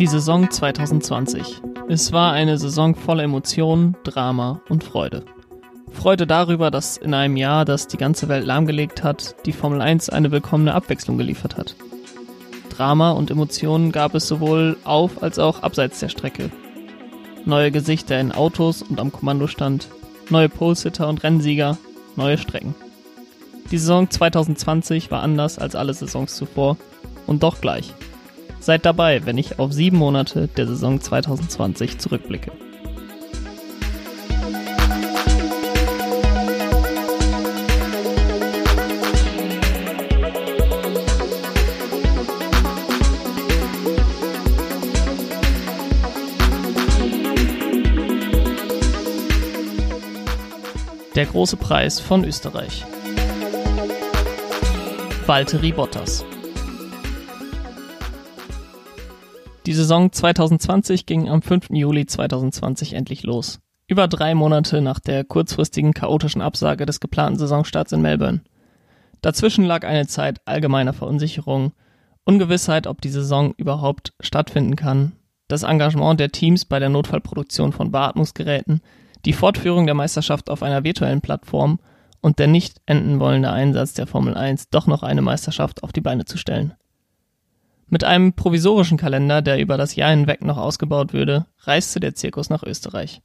Die Saison 2020. Es war eine Saison voller Emotionen, Drama und Freude. Freude darüber, dass in einem Jahr, das die ganze Welt lahmgelegt hat, die Formel 1 eine willkommene Abwechslung geliefert hat. Drama und Emotionen gab es sowohl auf als auch abseits der Strecke. Neue Gesichter in Autos und am Kommandostand, neue Polesitter und Rennsieger, neue Strecken. Die Saison 2020 war anders als alle Saisons zuvor und doch gleich. Seid dabei, wenn ich auf sieben Monate der Saison 2020 zurückblicke. Der große Preis von Österreich. Valtteri Bottas. Die Saison 2020 ging am 5. Juli 2020 endlich los. Über drei Monate nach der kurzfristigen chaotischen Absage des geplanten Saisonstarts in Melbourne. Dazwischen lag eine Zeit allgemeiner Verunsicherung, Ungewissheit, ob die Saison überhaupt stattfinden kann, das Engagement der Teams bei der Notfallproduktion von Beatmungsgeräten, die Fortführung der Meisterschaft auf einer virtuellen Plattform und der nicht enden wollende Einsatz der Formel 1, doch noch eine Meisterschaft auf die Beine zu stellen. Mit einem provisorischen Kalender, der über das Jahr hinweg noch ausgebaut würde, reiste der Zirkus nach Österreich.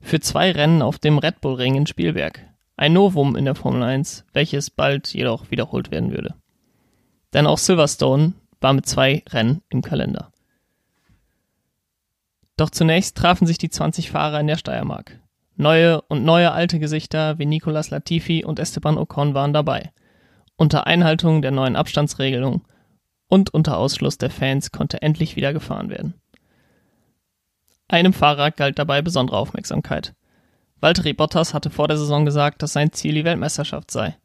Für zwei Rennen auf dem Red Bull Ring in Spielberg. Ein Novum in der Formel 1, welches bald jedoch wiederholt werden würde. Denn auch Silverstone war mit zwei Rennen im Kalender. Doch zunächst trafen sich die 20 Fahrer in der Steiermark. Neue und neue alte Gesichter wie Nicolas Latifi und Esteban Ocon waren dabei. Unter Einhaltung der neuen Abstandsregelung und unter Ausschluss der Fans konnte endlich wieder gefahren werden. Einem Fahrer galt dabei besondere Aufmerksamkeit. Valtteri Bottas hatte vor der Saison gesagt, dass sein Ziel die Weltmeisterschaft sei.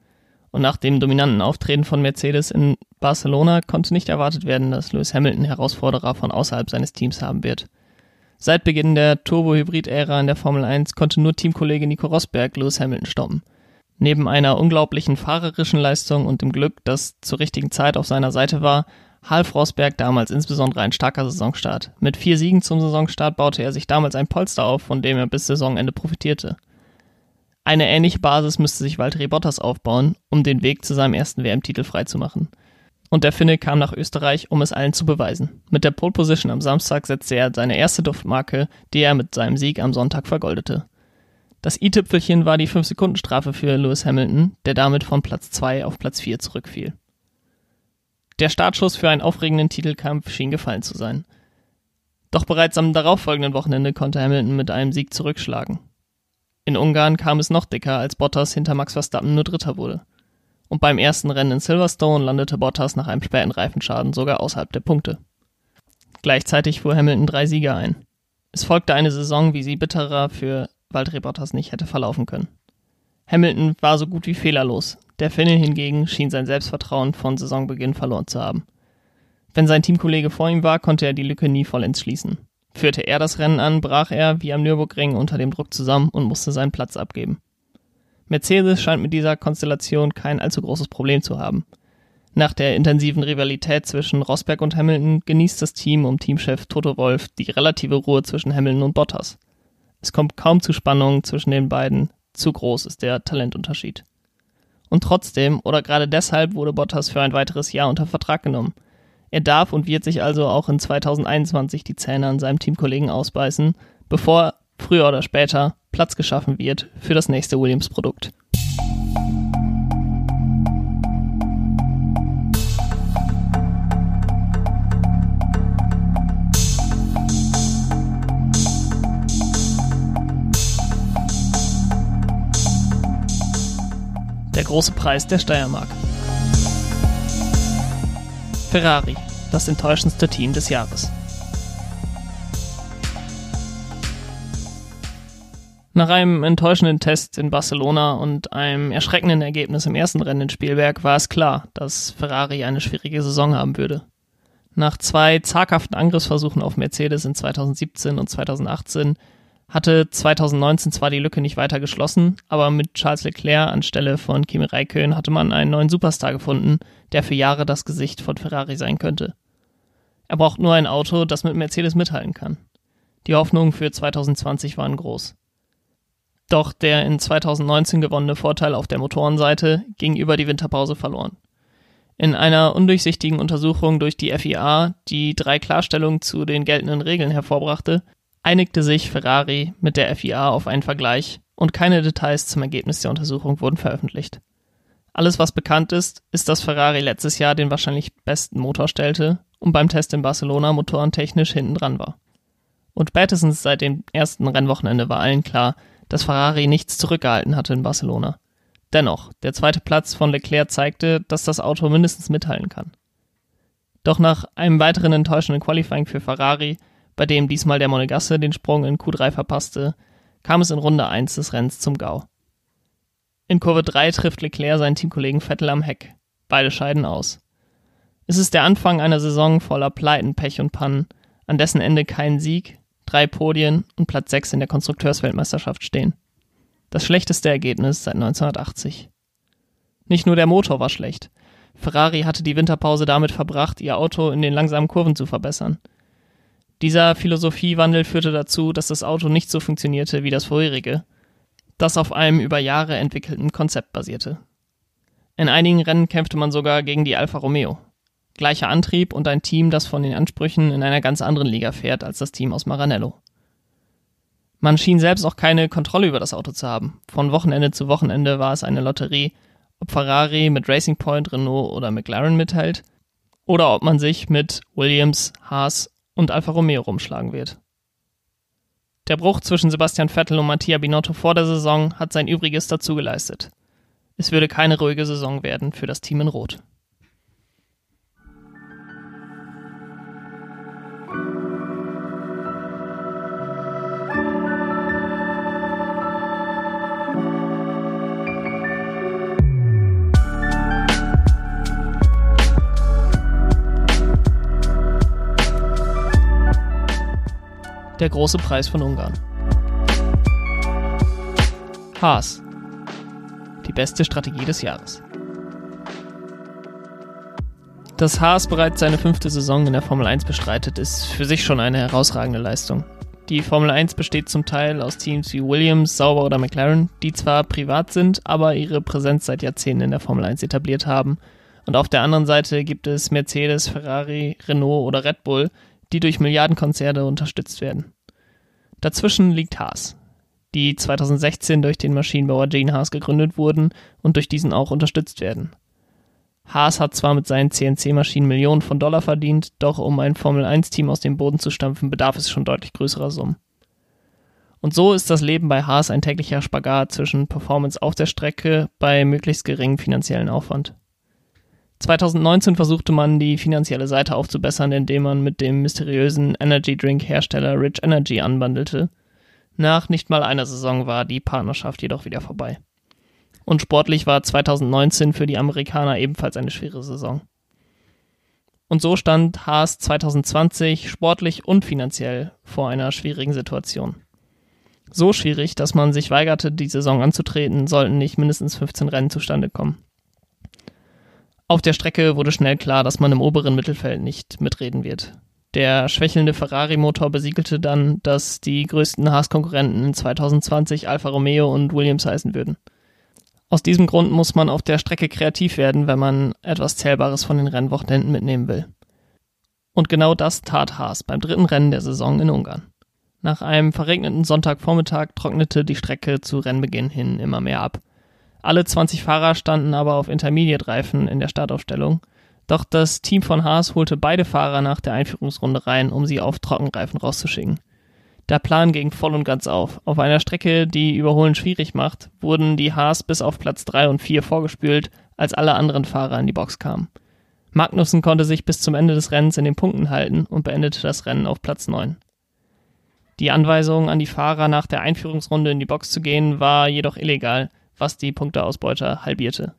Und nach dem dominanten Auftreten von Mercedes in Barcelona konnte nicht erwartet werden, dass Lewis Hamilton Herausforderer von außerhalb seines Teams haben wird. Seit Beginn der Turbo-Hybrid-Ära in der Formel 1 konnte nur Teamkollege Nico Rosberg Lewis Hamilton stoppen. Neben einer unglaublichen fahrerischen Leistung und dem Glück, das zur richtigen Zeit auf seiner Seite war, half Rosberg damals insbesondere ein starker Saisonstart. Mit vier Siegen zum Saisonstart baute er sich damals ein Polster auf, von dem er bis Saisonende profitierte. Eine ähnliche Basis müsste sich Valtteri Bottas aufbauen, um den Weg zu seinem ersten WM-Titel freizumachen. Und der Finne kam nach Österreich, um es allen zu beweisen. Mit der Pole Position am Samstag setzte er seine erste Duftmarke, die er mit seinem Sieg am Sonntag vergoldete. Das i-Tüpfelchen war die 5-Sekunden-Strafe für Lewis Hamilton, der damit von Platz 2 auf Platz 4 zurückfiel. Der Startschuss für einen aufregenden Titelkampf schien gefallen zu sein. Doch bereits am darauffolgenden Wochenende konnte Hamilton mit einem Sieg zurückschlagen. In Ungarn kam es noch dicker, als Bottas hinter Max Verstappen nur Dritter wurde. Und beim ersten Rennen in Silverstone landete Bottas nach einem späten Reifenschaden sogar außerhalb der Punkte. Gleichzeitig fuhr Hamilton drei Sieger ein. Es folgte eine Saison, wie sie bitterer für Bottas nicht hätte verlaufen können. Hamilton war so gut wie fehlerlos. Der Finne hingegen schien sein Selbstvertrauen von Saisonbeginn verloren zu haben. Wenn sein Teamkollege vor ihm war, konnte er die Lücke nie vollends schließen. Führte er das Rennen an, brach er wie am Nürburgring unter dem Druck zusammen und musste seinen Platz abgeben. Mercedes scheint mit dieser Konstellation kein allzu großes Problem zu haben. Nach der intensiven Rivalität zwischen Rosberg und Hamilton genießt das Team um Teamchef Toto Wolf die relative Ruhe zwischen Hamilton und Bottas. Es kommt kaum zu Spannungen zwischen den beiden, zu groß ist der Talentunterschied. Und trotzdem oder gerade deshalb wurde Bottas für ein weiteres Jahr unter Vertrag genommen. Er darf und wird sich also auch in 2021 die Zähne an seinem Teamkollegen ausbeißen, bevor früher oder später Platz geschaffen wird für das nächste Williams-Produkt. Der große Preis der Steiermark. Ferrari, das enttäuschendste Team des Jahres. Nach einem enttäuschenden Test in Barcelona und einem erschreckenden Ergebnis im ersten Rennen in Spielberg war es klar, dass Ferrari eine schwierige Saison haben würde. Nach zwei zaghaften Angriffsversuchen auf Mercedes in 2017 und 2018 hatte 2019 zwar die Lücke nicht weiter geschlossen, aber mit Charles Leclerc anstelle von Kimi Räikkönen hatte man einen neuen Superstar gefunden, der für Jahre das Gesicht von Ferrari sein könnte. Er braucht nur ein Auto, das mit Mercedes mithalten kann. Die Hoffnungen für 2020 waren groß. Doch der in 2019 gewonnene Vorteil auf der Motorenseite ging über die Winterpause verloren. In einer undurchsichtigen Untersuchung durch die FIA, die drei Klarstellungen zu den geltenden Regeln hervorbrachte, einigte sich Ferrari mit der FIA auf einen Vergleich und keine Details zum Ergebnis der Untersuchung wurden veröffentlicht. Alles, was bekannt ist, ist, dass Ferrari letztes Jahr den wahrscheinlich besten Motor stellte und beim Test in Barcelona motorentechnisch hinten dran war. Und spätestens seit dem ersten Rennwochenende war allen klar, dass Ferrari nichts zurückgehalten hatte in Barcelona. Dennoch, der zweite Platz von Leclerc zeigte, dass das Auto mindestens mithalten kann. Doch nach einem weiteren enttäuschenden Qualifying für Ferrari, bei dem diesmal der Monegasse den Sprung in Q3 verpasste, kam es in Runde 1 des Rennens zum GAU. In Kurve 3 trifft Leclerc seinen Teamkollegen Vettel am Heck. Beide scheiden aus. Es ist der Anfang einer Saison voller Pleiten, Pech und Pannen, an dessen Ende kein Sieg, drei Podien und Platz 6 in der Konstrukteursweltmeisterschaft stehen. Das schlechteste Ergebnis seit 1980. Nicht nur der Motor war schlecht. Ferrari hatte die Winterpause damit verbracht, ihr Auto in den langsamen Kurven zu verbessern. Dieser Philosophiewandel führte dazu, dass das Auto nicht so funktionierte wie das vorherige, das auf einem über Jahre entwickelten Konzept basierte. In einigen Rennen kämpfte man sogar gegen die Alfa Romeo. Gleicher Antrieb und ein Team, das von den Ansprüchen in einer ganz anderen Liga fährt als das Team aus Maranello. Man schien selbst auch keine Kontrolle über das Auto zu haben. Von Wochenende zu Wochenende war es eine Lotterie, ob Ferrari mit Racing Point, Renault oder McLaren mithält oder ob man sich mit Williams, Haas und Alfa Romeo rumschlagen wird. Der Bruch zwischen Sebastian Vettel und Mattia Binotto vor der Saison hat sein Übriges dazu geleistet. Es würde keine ruhige Saison werden für das Team in Rot. Der große Preis von Ungarn. Haas. Die beste Strategie des Jahres. Dass Haas bereits seine fünfte Saison in der Formel 1 bestreitet, ist für sich schon eine herausragende Leistung. Die Formel 1 besteht zum Teil aus Teams wie Williams, Sauber oder McLaren, die zwar privat sind, aber ihre Präsenz seit Jahrzehnten in der Formel 1 etabliert haben. Und auf der anderen Seite gibt es Mercedes, Ferrari, Renault oder Red Bull, die durch Milliardenkonzerne unterstützt werden. Dazwischen liegt Haas, die 2016 durch den Maschinenbauer Gene Haas gegründet wurden und durch diesen auch unterstützt werden. Haas hat zwar mit seinen CNC-Maschinen Millionen von Dollar verdient, doch um ein Formel-1-Team aus dem Boden zu stampfen, bedarf es schon deutlich größerer Summen. Und so ist das Leben bei Haas ein täglicher Spagat zwischen Performance auf der Strecke bei möglichst geringem finanziellen Aufwand. 2019 versuchte man, die finanzielle Seite aufzubessern, indem man mit dem mysteriösen Energy Drink Hersteller Rich Energy anbandelte. Nach nicht mal einer Saison war die Partnerschaft jedoch wieder vorbei. Und sportlich war 2019 für die Amerikaner ebenfalls eine schwere Saison. Und so stand Haas 2020 sportlich und finanziell vor einer schwierigen Situation. So schwierig, dass man sich weigerte, die Saison anzutreten, sollten nicht mindestens 15 Rennen zustande kommen. Auf der Strecke wurde schnell klar, dass man im oberen Mittelfeld nicht mitreden wird. Der schwächelnde Ferrari-Motor besiegelte dann, dass die größten Haas-Konkurrenten in 2020 Alfa Romeo und Williams heißen würden. Aus diesem Grund muss man auf der Strecke kreativ werden, wenn man etwas Zählbares von den Rennwochenenden mitnehmen will. Und genau das tat Haas beim dritten Rennen der Saison in Ungarn. Nach einem verregneten Sonntagvormittag trocknete die Strecke zu Rennbeginn hin immer mehr ab. Alle 20 Fahrer standen aber auf Intermediate-Reifen in der Startaufstellung. Doch das Team von Haas holte beide Fahrer nach der Einführungsrunde rein, um sie auf Trockenreifen rauszuschicken. Der Plan ging voll und ganz auf. Auf einer Strecke, die Überholen schwierig macht, wurden die Haas bis auf Platz 3 und 4 vorgespült, als alle anderen Fahrer in die Box kamen. Magnussen konnte sich bis zum Ende des Rennens in den Punkten halten und beendete das Rennen auf Platz 9. Die Anweisung an die Fahrer nach der Einführungsrunde in die Box zu gehen war jedoch illegal, was die Punkteausbeute halbierte.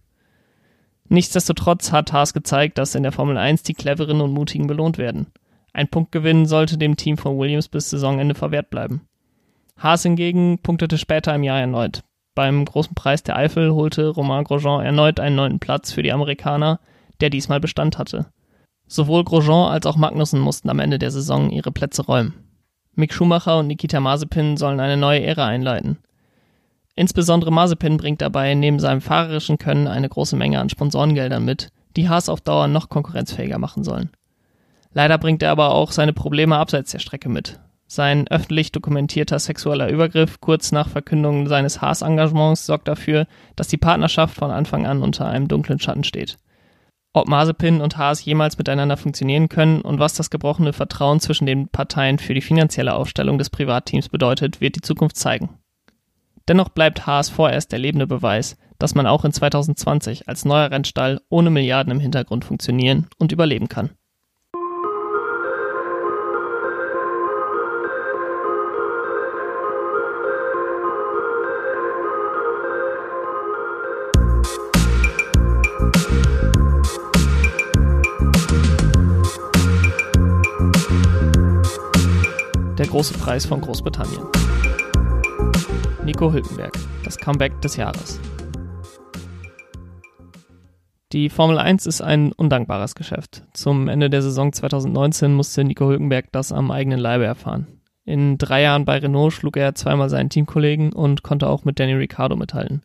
Nichtsdestotrotz hat Haas gezeigt, dass in der Formel 1 die Cleveren und Mutigen belohnt werden. Ein Punktgewinn sollte dem Team von Williams bis Saisonende verwehrt bleiben. Haas hingegen punktete später im Jahr erneut. Beim großen Preis der Eifel holte Romain Grosjean erneut einen neunten Platz für die Amerikaner, der diesmal Bestand hatte. Sowohl Grosjean als auch Magnussen mussten am Ende der Saison ihre Plätze räumen. Mick Schumacher und Nikita Mazepin sollen eine neue Ära einleiten. Insbesondere Mazepin bringt dabei neben seinem fahrerischen Können eine große Menge an Sponsorengeldern mit, die Haas auf Dauer noch konkurrenzfähiger machen sollen. Leider bringt er aber auch seine Probleme abseits der Strecke mit. Sein öffentlich dokumentierter sexueller Übergriff kurz nach Verkündung seines Haas-Engagements sorgt dafür, dass die Partnerschaft von Anfang an unter einem dunklen Schatten steht. Ob Mazepin und Haas jemals miteinander funktionieren können und was das gebrochene Vertrauen zwischen den Parteien für die finanzielle Aufstellung des Privatteams bedeutet, wird die Zukunft zeigen. Dennoch bleibt Haas vorerst der lebende Beweis, dass man auch in 2020 als neuer Rennstall ohne Milliarden im Hintergrund funktionieren und überleben kann. Der große Preis von Großbritannien. Nico Hülkenberg, das Comeback des Jahres. Die Formel 1 ist ein undankbares Geschäft. Zum Ende der Saison 2019 musste Nico Hülkenberg das am eigenen Leibe erfahren. In drei Jahren bei Renault schlug er zweimal seinen Teamkollegen und konnte auch mit Danny Ricciardo mithalten.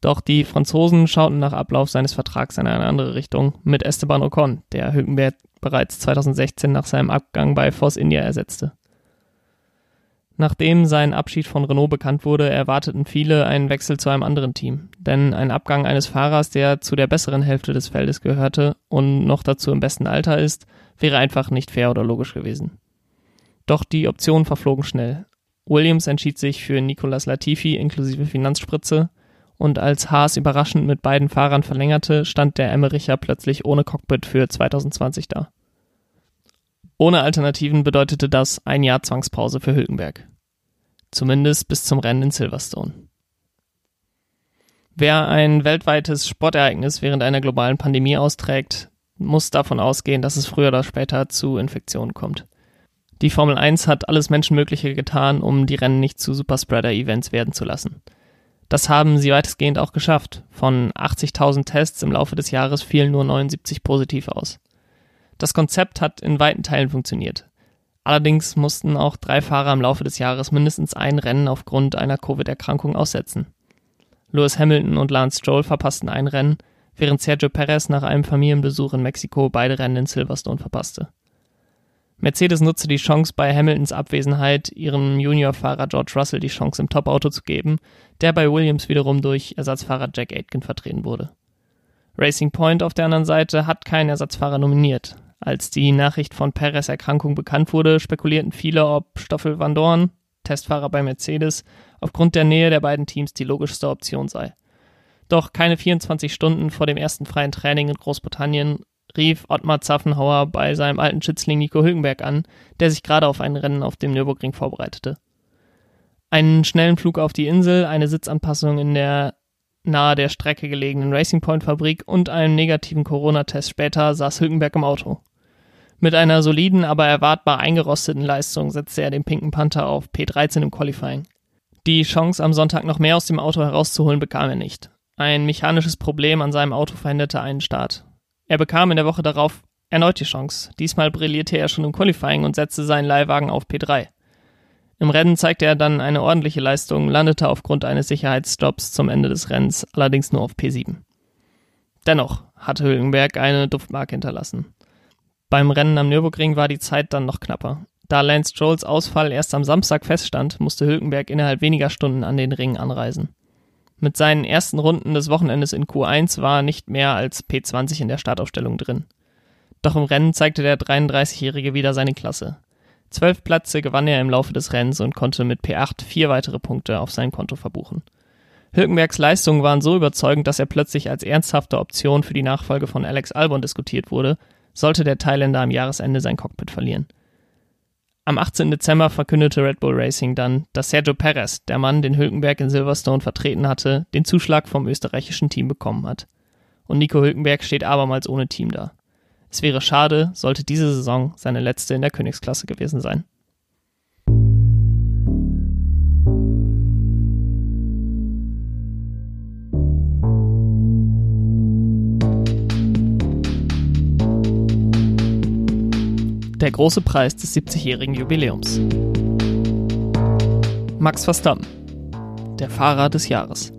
Doch die Franzosen schauten nach Ablauf seines Vertrags in eine andere Richtung mit Esteban Ocon, der Hülkenberg bereits 2016 nach seinem Abgang bei Force India ersetzte. Nachdem sein Abschied von Renault bekannt wurde, erwarteten viele einen Wechsel zu einem anderen Team. Denn ein Abgang eines Fahrers, der zu der besseren Hälfte des Feldes gehörte und noch dazu im besten Alter ist, wäre einfach nicht fair oder logisch gewesen. Doch die Optionen verflogen schnell. Williams entschied sich für Nicolas Latifi inklusive Finanzspritze und als Haas überraschend mit beiden Fahrern verlängerte, stand der Emmericher plötzlich ohne Cockpit für 2020 da. Ohne Alternativen bedeutete das ein Jahr Zwangspause für Hülkenberg. Zumindest bis zum Rennen in Silverstone. Wer ein weltweites Sportereignis während einer globalen Pandemie austrägt, muss davon ausgehen, dass es früher oder später zu Infektionen kommt. Die Formel 1 hat alles Menschenmögliche getan, um die Rennen nicht zu Superspreader-Events werden zu lassen. Das haben sie weitestgehend auch geschafft. Von 80.000 Tests im Laufe des Jahres fielen nur 79 positiv aus. Das Konzept hat in weiten Teilen funktioniert. Allerdings mussten auch drei Fahrer im Laufe des Jahres mindestens ein Rennen aufgrund einer Covid-Erkrankung aussetzen. Lewis Hamilton und Lance Stroll verpassten ein Rennen, während Sergio Perez nach einem Familienbesuch in Mexiko beide Rennen in Silverstone verpasste. Mercedes nutzte die Chance, bei Hamiltons Abwesenheit ihrem Juniorfahrer George Russell die Chance im Top-Auto zu geben, der bei Williams wiederum durch Ersatzfahrer Jack Aitken vertreten wurde. Racing Point auf der anderen Seite hat keinen Ersatzfahrer nominiert, als die Nachricht von Perez Erkrankung bekannt wurde, spekulierten viele, ob Stoffel Van Dorn, Testfahrer bei Mercedes, aufgrund der Nähe der beiden Teams die logischste Option sei. Doch keine 24 Stunden vor dem ersten freien Training in Großbritannien rief Ottmar Zaffenhauer bei seinem alten Schützling Nico Hülkenberg an, der sich gerade auf ein Rennen auf dem Nürburgring vorbereitete. Einen schnellen Flug auf die Insel, eine Sitzanpassung in der nahe der Strecke gelegenen Racing Point Fabrik und einem negativen Corona-Test später saß Hülkenberg im Auto. Mit einer soliden, aber erwartbar eingerosteten Leistung setzte er den Pinken Panther auf P13 im Qualifying. Die Chance, am Sonntag noch mehr aus dem Auto herauszuholen, bekam er nicht. Ein mechanisches Problem an seinem Auto verhinderte einen Start. Er bekam in der Woche darauf erneut die Chance. Diesmal brillierte er schon im Qualifying und setzte seinen Leihwagen auf P3. Im Rennen zeigte er dann eine ordentliche Leistung, landete aufgrund eines Sicherheitsstops zum Ende des Rennens allerdings nur auf P7. Dennoch hatte Hülkenberg eine Duftmarke hinterlassen. Beim Rennen am Nürburgring war die Zeit dann noch knapper. Da Lance Strolls Ausfall erst am Samstag feststand, musste Hülkenberg innerhalb weniger Stunden an den Ring anreisen. Mit seinen ersten Runden des Wochenendes in Q1 war nicht mehr als P20 in der Startaufstellung drin. Doch im Rennen zeigte der 33-Jährige wieder seine Klasse. Zwölf Plätze gewann er im Laufe des Rennens und konnte mit P8 vier weitere Punkte auf sein Konto verbuchen. Hülkenbergs Leistungen waren so überzeugend, dass er plötzlich als ernsthafte Option für die Nachfolge von Alex Albon diskutiert wurde, sollte der Thailänder am Jahresende sein Cockpit verlieren. Am 18. Dezember verkündete Red Bull Racing dann, dass Sergio Perez, der Mann, den Hülkenberg in Silverstone vertreten hatte, den Zuschlag vom österreichischen Team bekommen hat. Und Nico Hülkenberg steht abermals ohne Team da. Es wäre schade, sollte diese Saison seine letzte in der Königsklasse gewesen sein. Der große Preis des 70-jährigen Jubiläums. Max Verstappen, der Fahrer des Jahres.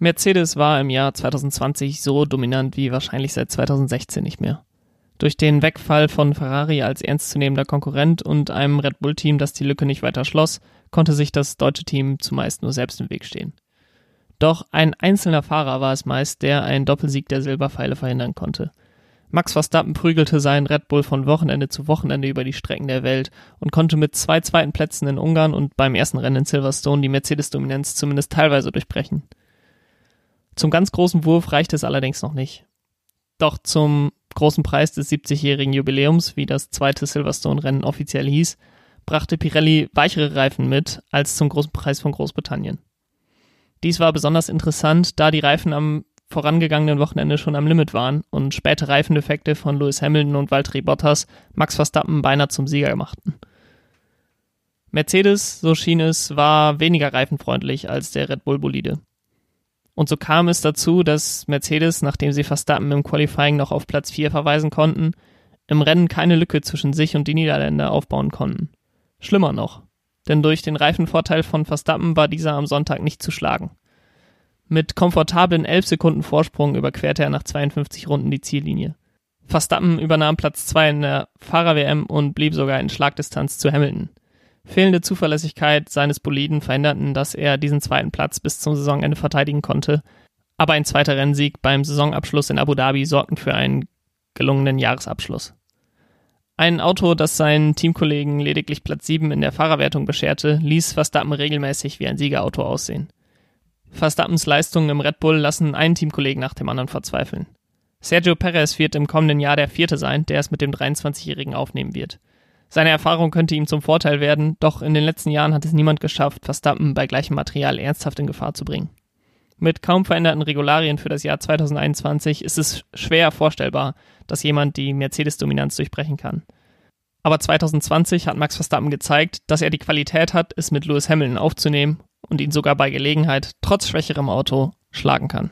Mercedes war im Jahr 2020 so dominant wie wahrscheinlich seit 2016 nicht mehr. Durch den Wegfall von Ferrari als ernstzunehmender Konkurrent und einem Red Bull-Team, das die Lücke nicht weiter schloss, konnte sich das deutsche Team zumeist nur selbst im Weg stehen. Doch ein einzelner Fahrer war es meist, der einen Doppelsieg der Silberpfeile verhindern konnte. Max Verstappen prügelte seinen Red Bull von Wochenende zu Wochenende über die Strecken der Welt und konnte mit zwei zweiten Plätzen in Ungarn und beim ersten Rennen in Silverstone die Mercedes-Dominanz zumindest teilweise durchbrechen. Zum ganz großen Wurf reichte es allerdings noch nicht. Doch zum großen Preis des 70-jährigen Jubiläums, wie das zweite Silverstone-Rennen offiziell hieß, brachte Pirelli weichere Reifen mit als zum großen Preis von Großbritannien. Dies war besonders interessant, da die Reifen am vorangegangenen Wochenende schon am Limit waren und späte Reifendefekte von Lewis Hamilton und Valtteri Bottas Max Verstappen beinahe zum Sieger machten. Mercedes, so schien es, war weniger reifenfreundlich als der Red Bull Bolide. Und so kam es dazu, dass Mercedes, nachdem sie Verstappen im Qualifying noch auf Platz 4 verweisen konnten, im Rennen keine Lücke zwischen sich und die Niederländer aufbauen konnten. Schlimmer noch, denn durch den Reifenvorteil von Verstappen war dieser am Sonntag nicht zu schlagen. Mit komfortablen 11 Sekunden Vorsprung überquerte er nach 52 Runden die Ziellinie. Verstappen übernahm Platz 2 in der Fahrer-WM und blieb sogar in Schlagdistanz zu Hamilton. Fehlende Zuverlässigkeit seines Boliden verhinderten, dass er diesen zweiten Platz bis zum Saisonende verteidigen konnte, aber ein zweiter Rennsieg beim Saisonabschluss in Abu Dhabi sorgten für einen gelungenen Jahresabschluss. Ein Auto, das seinen Teamkollegen lediglich Platz 7 in der Fahrerwertung bescherte, ließ Verstappen regelmäßig wie ein Siegerauto aussehen. Verstappens Leistungen im Red Bull lassen einen Teamkollegen nach dem anderen verzweifeln. Sergio Perez wird im kommenden Jahr der Vierte sein, der es mit dem 23-Jährigen aufnehmen wird. Seine Erfahrung könnte ihm zum Vorteil werden, doch in den letzten Jahren hat es niemand geschafft, Verstappen bei gleichem Material ernsthaft in Gefahr zu bringen. Mit kaum veränderten Regularien für das Jahr 2021 ist es schwer vorstellbar, dass jemand die Mercedes-Dominanz durchbrechen kann. Aber 2020 hat Max Verstappen gezeigt, dass er die Qualität hat, es mit Lewis Hamilton aufzunehmen und ihn sogar bei Gelegenheit, trotz schwächerem Auto, schlagen kann.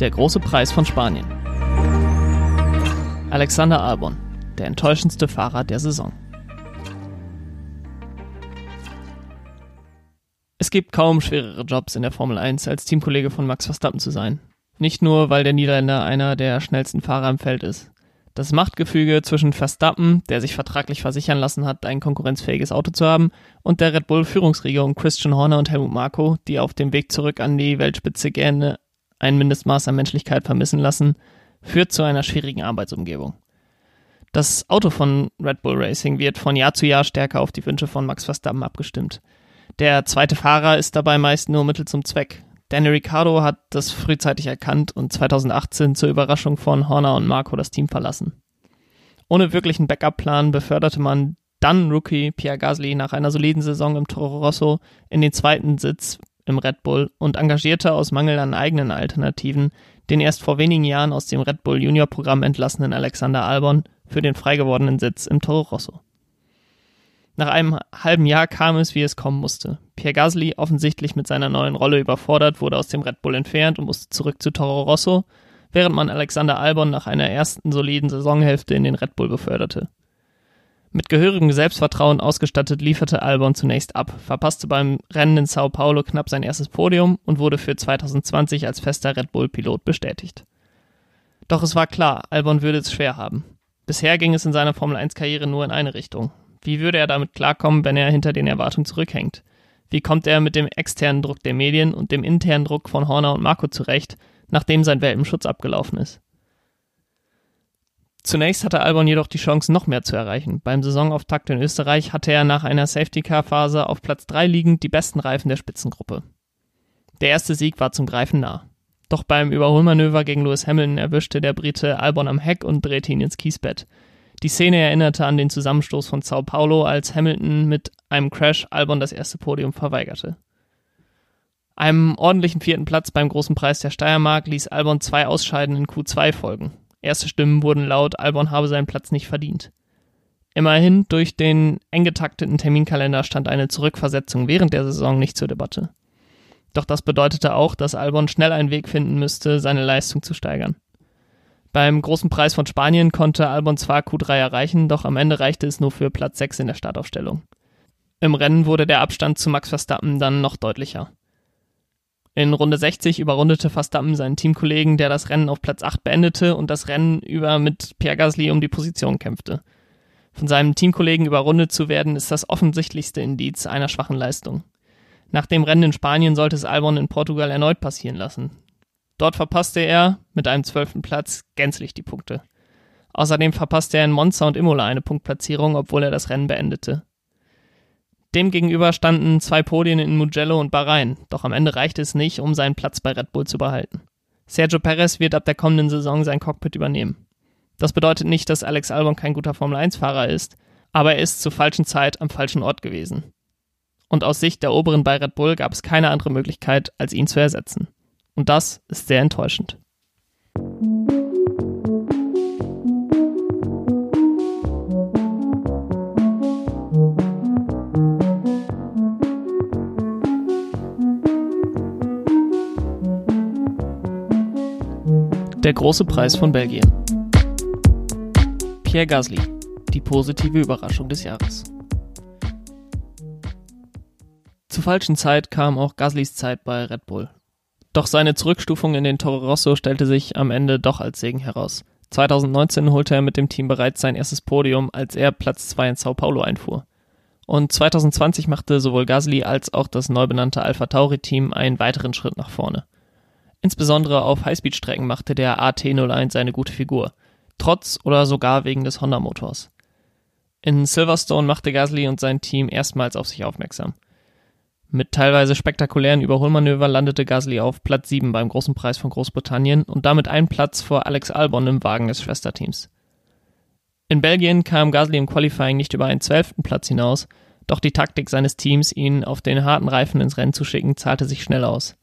Der große Preis von Spanien. Alexander Albon, der enttäuschendste Fahrer der Saison. Es gibt kaum schwerere Jobs in der Formel 1 als Teamkollege von Max Verstappen zu sein. Nicht nur, weil der Niederländer einer der schnellsten Fahrer im Feld ist. Das Machtgefüge zwischen Verstappen, der sich vertraglich versichern lassen hat, ein konkurrenzfähiges Auto zu haben, und der Red Bull Führungsriege um Christian Horner und Helmut Marko, die auf dem Weg zurück an die Weltspitze gerne ein Mindestmaß an Menschlichkeit vermissen lassen, führt zu einer schwierigen Arbeitsumgebung. Das Auto von Red Bull Racing wird von Jahr zu Jahr stärker auf die Wünsche von Max Verstappen abgestimmt. Der zweite Fahrer ist dabei meist nur Mittel zum Zweck. Danny Ricciardo hat das frühzeitig erkannt und 2018 zur Überraschung von Horner und Marco das Team verlassen. Ohne wirklichen Backup-Plan beförderte man dann Rookie Pierre Gasly nach einer soliden Saison im Toro Rosso in den zweiten Sitz im Red Bull und engagierte aus Mangel an eigenen Alternativen den erst vor wenigen Jahren aus dem Red Bull Junior Programm entlassenen Alexander Albon für den frei gewordenen Sitz im Toro Rosso. Nach einem halben Jahr kam es, wie es kommen musste. Pierre Gasly, offensichtlich mit seiner neuen Rolle überfordert, wurde aus dem Red Bull entfernt und musste zurück zu Toro Rosso, während man Alexander Albon nach einer ersten soliden Saisonhälfte in den Red Bull beförderte. Mit gehörigem Selbstvertrauen ausgestattet lieferte Albon zunächst ab, verpasste beim Rennen in Sao Paulo knapp sein erstes Podium und wurde für 2020 als fester Red Bull-Pilot bestätigt. Doch es war klar, Albon würde es schwer haben. Bisher ging es in seiner Formel-1-Karriere nur in eine Richtung. Wie würde er damit klarkommen, wenn er hinter den Erwartungen zurückhängt? Wie kommt er mit dem externen Druck der Medien und dem internen Druck von Horner und Marco zurecht, nachdem sein Welpenschutz abgelaufen ist? Zunächst hatte Albon jedoch die Chance, noch mehr zu erreichen. Beim Saisonauftakt in Österreich hatte er nach einer Safety-Car-Phase auf Platz 3 liegend die besten Reifen der Spitzengruppe. Der erste Sieg war zum Greifen nah. Doch beim Überholmanöver gegen Lewis Hamilton erwischte der Brite Albon am Heck und drehte ihn ins Kiesbett. Die Szene erinnerte an den Zusammenstoß von Sao Paulo, als Hamilton mit einem Crash Albon das erste Podium verweigerte. Einem ordentlichen vierten Platz beim großen Preis der Steiermark ließ Albon zwei Ausscheiden in Q2 folgen. Erste Stimmen wurden laut, Albon habe seinen Platz nicht verdient. Immerhin, durch den eng getakteten Terminkalender stand eine Zurückversetzung während der Saison nicht zur Debatte. Doch das bedeutete auch, dass Albon schnell einen Weg finden müsste, seine Leistung zu steigern. Beim großen Preis von Spanien konnte Albon zwar Q3 erreichen, doch am Ende reichte es nur für Platz 6 in der Startaufstellung. Im Rennen wurde der Abstand zu Max Verstappen dann noch deutlicher. In Runde 60 überrundete Verstappen seinen Teamkollegen, der das Rennen auf Platz 8 beendete und das Rennen über mit Pierre Gasly um die Position kämpfte. Von seinem Teamkollegen überrundet zu werden, ist das offensichtlichste Indiz einer schwachen Leistung. Nach dem Rennen in Spanien sollte es Albon in Portugal erneut passieren lassen. Dort verpasste er mit einem zwölften Platz gänzlich die Punkte. Außerdem verpasste er in Monza und Imola eine Punktplatzierung, obwohl er das Rennen beendete. Demgegenüber standen zwei Podien in Mugello und Bahrain, doch am Ende reichte es nicht, um seinen Platz bei Red Bull zu behalten. Sergio Perez wird ab der kommenden Saison sein Cockpit übernehmen. Das bedeutet nicht, dass Alex Albon kein guter Formel-1-Fahrer ist, aber er ist zur falschen Zeit am falschen Ort gewesen. Und aus Sicht der Oberen bei Red Bull gab es keine andere Möglichkeit, als ihn zu ersetzen. Und das ist sehr enttäuschend. Der große Preis von Belgien. Pierre Gasly, die positive Überraschung des Jahres. Zur falschen Zeit kam auch Gaslys Zeit bei Red Bull. Doch seine Zurückstufung in den Toro Rosso stellte sich am Ende doch als Segen heraus. 2019 holte er mit dem Team bereits sein erstes Podium, als er Platz 2 in Sao Paulo einfuhr. Und 2020 machte sowohl Gasly als auch das neu benannte Alpha Tauri Team einen weiteren Schritt nach vorne. Insbesondere auf Highspeed-Strecken machte der AT01 seine gute Figur, trotz oder sogar wegen des Honda-Motors. In Silverstone machte Gasly und sein Team erstmals auf sich aufmerksam. Mit teilweise spektakulären Überholmanöver landete Gasly auf Platz 7 beim Großen Preis von Großbritannien und damit einen Platz vor Alex Albon im Wagen des Schwesterteams. In Belgien kam Gasly im Qualifying nicht über einen zwölften Platz hinaus, doch die Taktik seines Teams, ihn auf den harten Reifen ins Rennen zu schicken, zahlte sich schnell aus.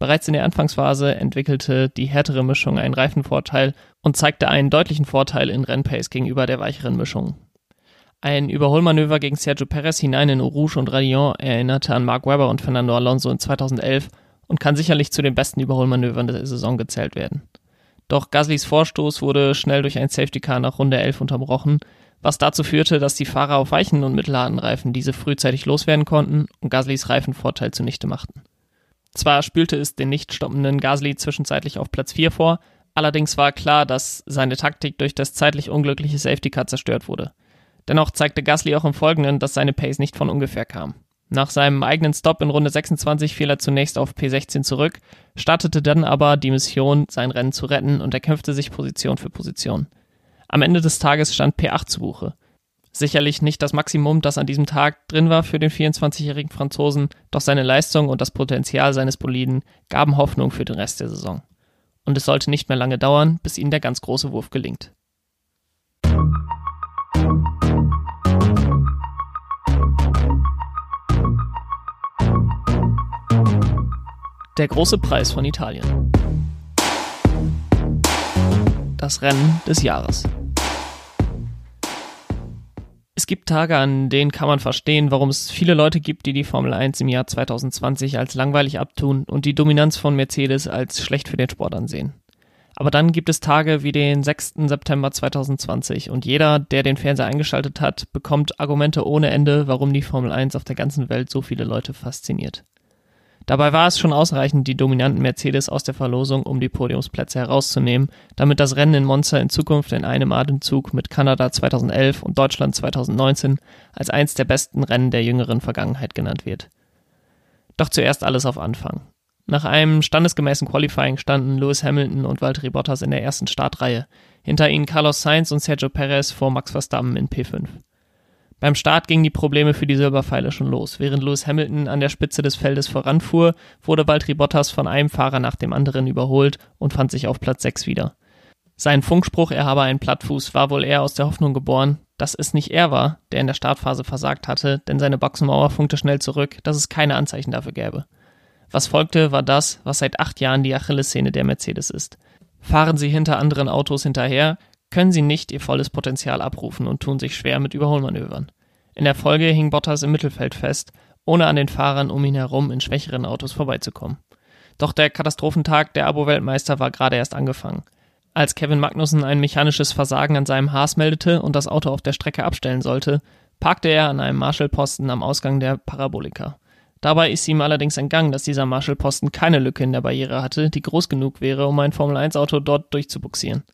Bereits in der Anfangsphase entwickelte die härtere Mischung einen Reifenvorteil und zeigte einen deutlichen Vorteil in Rennpace gegenüber der weicheren Mischung. Ein Überholmanöver gegen Sergio Perez hinein in Rouge und Radion erinnerte an Mark Webber und Fernando Alonso in 2011 und kann sicherlich zu den besten Überholmanövern der Saison gezählt werden. Doch Gaslys Vorstoß wurde schnell durch ein Safety Car nach Runde 11 unterbrochen, was dazu führte, dass die Fahrer auf weichen und mittelharten Reifen diese frühzeitig loswerden konnten und Gaslys Reifenvorteil zunichte machten. Zwar spülte es den nicht stoppenden Gasly zwischenzeitlich auf Platz 4 vor, allerdings war klar, dass seine Taktik durch das zeitlich unglückliche Safety Car zerstört wurde. Dennoch zeigte Gasly auch im Folgenden, dass seine Pace nicht von ungefähr kam. Nach seinem eigenen Stop in Runde 26 fiel er zunächst auf P16 zurück, startete dann aber die Mission, sein Rennen zu retten und erkämpfte sich Position für Position. Am Ende des Tages stand P8 zu Buche. Sicherlich nicht das Maximum, das an diesem Tag drin war für den 24-jährigen Franzosen, doch seine Leistung und das Potenzial seines Boliden gaben Hoffnung für den Rest der Saison. Und es sollte nicht mehr lange dauern, bis ihm der ganz große Wurf gelingt. Der große Preis von Italien. Das Rennen des Jahres. Gibt Tage, an denen kann man verstehen, warum es viele Leute gibt, die die Formel 1 im Jahr 2020 als langweilig abtun und die Dominanz von Mercedes als schlecht für den Sport ansehen. Aber dann gibt es Tage wie den 6. September 2020 und jeder, der den Fernseher eingeschaltet hat, bekommt Argumente ohne Ende, warum die Formel 1 auf der ganzen Welt so viele Leute fasziniert. Dabei war es schon ausreichend, die dominanten Mercedes aus der Verlosung um die Podiumsplätze herauszunehmen, damit das Rennen in Monza in Zukunft in einem Atemzug mit Kanada 2011 und Deutschland 2019 als eins der besten Rennen der jüngeren Vergangenheit genannt wird. Doch zuerst alles auf Anfang. Nach einem standesgemäßen Qualifying standen Lewis Hamilton und Valtteri Bottas in der ersten Startreihe, hinter ihnen Carlos Sainz und Sergio Perez vor Max Verstappen in P5. Beim Start gingen die Probleme für die Silberpfeile schon los. Während Lewis Hamilton an der Spitze des Feldes voranfuhr, wurde Valtteri Bottas von einem Fahrer nach dem anderen überholt und fand sich auf Platz 6 wieder. Sein Funkspruch, er habe einen Plattfuß, war wohl eher aus der Hoffnung geboren, dass es nicht er war, der in der Startphase versagt hatte, denn seine Boxenmauer funkte schnell zurück, dass es keine Anzeichen dafür gäbe. Was folgte, war das, was seit acht Jahren die Achillessehne der Mercedes ist. Fahren sie hinter anderen Autos hinterher, können sie nicht ihr volles Potenzial abrufen und tun sich schwer mit Überholmanövern. In der Folge hing Bottas im Mittelfeld fest, ohne an den Fahrern um ihn herum in schwächeren Autos vorbeizukommen. Doch der Katastrophentag der Abo-Weltmeister war gerade erst angefangen. Als Kevin Magnussen ein mechanisches Versagen an seinem Haas meldete und das Auto auf der Strecke abstellen sollte, parkte er an einem Marshallposten am Ausgang der Parabolika. Dabei ist ihm allerdings entgangen, dass dieser Marshallposten keine Lücke in der Barriere hatte, die groß genug wäre, um ein Formel-1-Auto dort durchzubuxieren.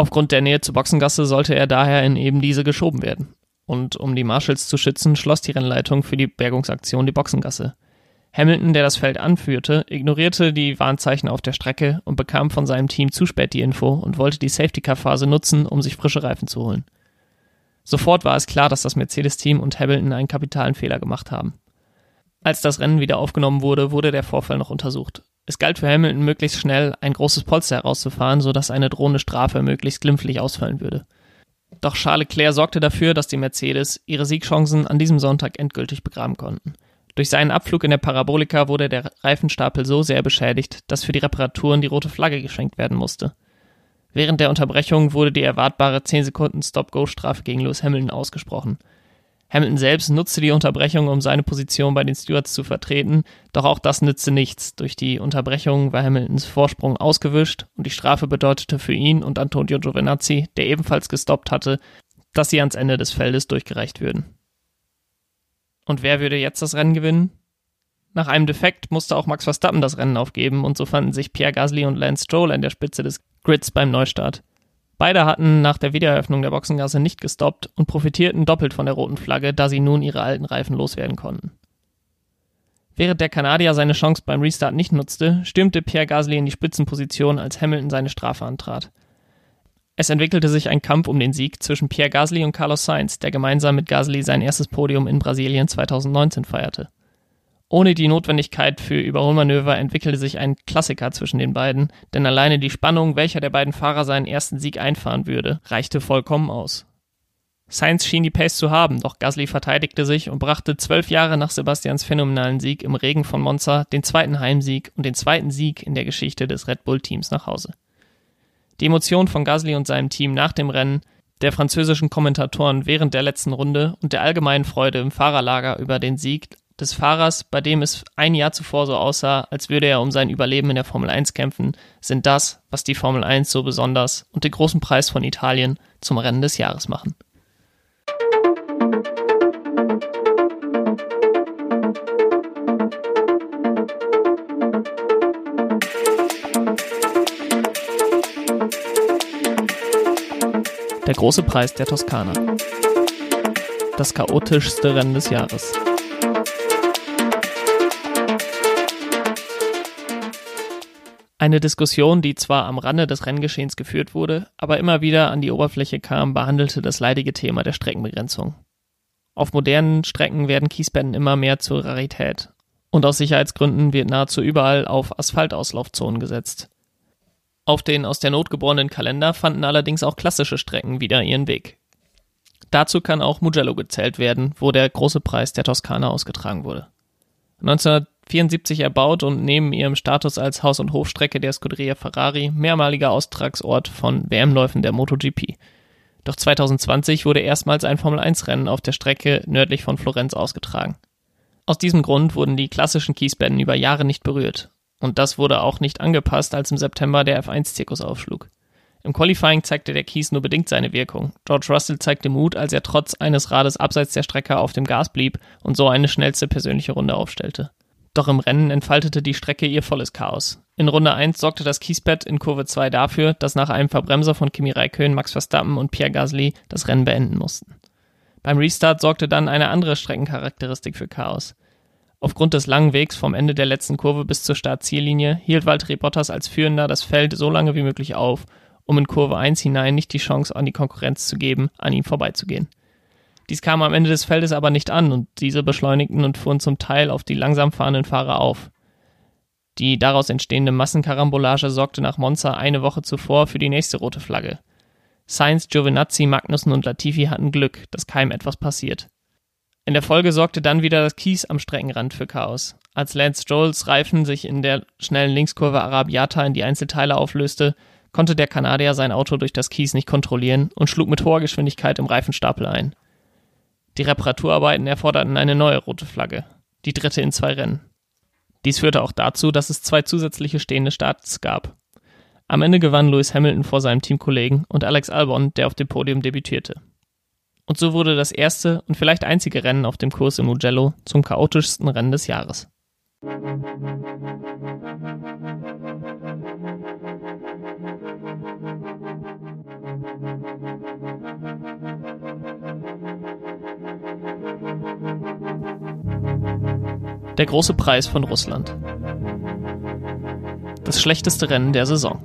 Aufgrund der Nähe zur Boxengasse sollte er daher in eben diese geschoben werden. Und um die Marshalls zu schützen, schloss die Rennleitung für die Bergungsaktion die Boxengasse. Hamilton, der das Feld anführte, ignorierte die Warnzeichen auf der Strecke und bekam von seinem Team zu spät die Info und wollte die Safety-Car-Phase nutzen, um sich frische Reifen zu holen. Sofort war es klar, dass das Mercedes-Team und Hamilton einen kapitalen Fehler gemacht haben. Als das Rennen wieder aufgenommen wurde, wurde der Vorfall noch untersucht. Es galt für Hamilton möglichst schnell ein großes Polster herauszufahren, sodass eine drohende Strafe möglichst glimpflich ausfallen würde. Doch Charles Leclerc sorgte dafür, dass die Mercedes ihre Siegchancen an diesem Sonntag endgültig begraben konnten. Durch seinen Abflug in der Parabolika wurde der Reifenstapel so sehr beschädigt, dass für die Reparaturen die rote Flagge geschenkt werden musste. Während der Unterbrechung wurde die erwartbare 10 Sekunden Stop-Go-Strafe gegen Lewis Hamilton ausgesprochen. Hamilton selbst nutzte die Unterbrechung, um seine Position bei den Stewards zu vertreten, doch auch das nützte nichts. Durch die Unterbrechung war Hamiltons Vorsprung ausgewischt und die Strafe bedeutete für ihn und Antonio Giovinazzi, der ebenfalls gestoppt hatte, dass sie ans Ende des Feldes durchgereicht würden. Und wer würde jetzt das Rennen gewinnen? Nach einem Defekt musste auch Max Verstappen das Rennen aufgeben und so fanden sich Pierre Gasly und Lance Stroll an der Spitze des Grids beim Neustart. Beide hatten nach der Wiedereröffnung der Boxengasse nicht gestoppt und profitierten doppelt von der roten Flagge, da sie nun ihre alten Reifen loswerden konnten. Während der Kanadier seine Chance beim Restart nicht nutzte, stürmte Pierre Gasly in die Spitzenposition, als Hamilton seine Strafe antrat. Es entwickelte sich ein Kampf um den Sieg zwischen Pierre Gasly und Carlos Sainz, der gemeinsam mit Gasly sein erstes Podium in Brasilien 2019 feierte. Ohne die Notwendigkeit für Überholmanöver entwickelte sich ein Klassiker zwischen den beiden, denn alleine die Spannung, welcher der beiden Fahrer seinen ersten Sieg einfahren würde, reichte vollkommen aus. Sainz schien die Pace zu haben, doch Gasly verteidigte sich und brachte zwölf Jahre nach Sebastians phänomenalen Sieg im Regen von Monza den zweiten Heimsieg und den zweiten Sieg in der Geschichte des Red Bull-Teams nach Hause. Die Emotionen von Gasly und seinem Team nach dem Rennen, der französischen Kommentatoren während der letzten Runde und der allgemeinen Freude im Fahrerlager über den Sieg des Fahrers, bei dem es ein Jahr zuvor so aussah, als würde er um sein Überleben in der Formel 1 kämpfen, sind das, was die Formel 1 so besonders und den großen Preis von Italien zum Rennen des Jahres machen. Der große Preis der Toskana. Das chaotischste Rennen des Jahres. Eine Diskussion, die zwar am Rande des Renngeschehens geführt wurde, aber immer wieder an die Oberfläche kam, behandelte das leidige Thema der Streckenbegrenzung. Auf modernen Strecken werden Kiesbetten immer mehr zur Rarität. Und aus Sicherheitsgründen wird nahezu überall auf Asphaltauslaufzonen gesetzt. Auf den aus der Not geborenen Kalender fanden allerdings auch klassische Strecken wieder ihren Weg. Dazu kann auch Mugello gezählt werden, wo der große Preis der Toskana ausgetragen wurde. 19 74 erbaut und neben ihrem Status als Haus- und Hofstrecke der Scuderia Ferrari mehrmaliger Austragsort von WM-Läufen der MotoGP. Doch 2020 wurde erstmals ein Formel-1-Rennen auf der Strecke nördlich von Florenz ausgetragen. Aus diesem Grund wurden die klassischen Kiesbetten über Jahre nicht berührt. Und das wurde auch nicht angepasst, als im September der F1-Zirkus aufschlug. Im Qualifying zeigte der Kies nur bedingt seine Wirkung. George Russell zeigte Mut, als er trotz eines Rades abseits der Strecke auf dem Gas blieb und so eine schnellste persönliche Runde aufstellte. Doch im Rennen entfaltete die Strecke ihr volles Chaos. In Runde 1 sorgte das Kiesbett in Kurve 2 dafür, dass nach einem Verbremser von Kimi Räikkönen Max Verstappen und Pierre Gasly das Rennen beenden mussten. Beim Restart sorgte dann eine andere Streckencharakteristik für Chaos. Aufgrund des langen Wegs vom Ende der letzten Kurve bis zur Startziellinie hielt Valtteri Bottas als Führender das Feld so lange wie möglich auf, um in Kurve 1 hinein nicht die Chance an die Konkurrenz zu geben, an ihm vorbeizugehen. Dies kam am Ende des Feldes aber nicht an und diese beschleunigten und fuhren zum Teil auf die langsam fahrenden Fahrer auf. Die daraus entstehende Massenkarambolage sorgte nach Monza eine Woche zuvor für die nächste rote Flagge. Sainz, Giovinazzi, Magnussen und Latifi hatten Glück, dass keinem etwas passiert. In der Folge sorgte dann wieder das Kies am Streckenrand für Chaos. Als Lance Strolls Reifen sich in der schnellen Linkskurve Arabiata in die Einzelteile auflöste, konnte der Kanadier sein Auto durch das Kies nicht kontrollieren und schlug mit hoher Geschwindigkeit im Reifenstapel ein. Die Reparaturarbeiten erforderten eine neue rote Flagge, die dritte in zwei Rennen. Dies führte auch dazu, dass es zwei zusätzliche stehende Starts gab. Am Ende gewann Lewis Hamilton vor seinem Teamkollegen und Alex Albon, der auf dem Podium debütierte. Und so wurde das erste und vielleicht einzige Rennen auf dem Kurs im Mugello zum chaotischsten Rennen des Jahres. Der große Preis von Russland. Das schlechteste Rennen der Saison.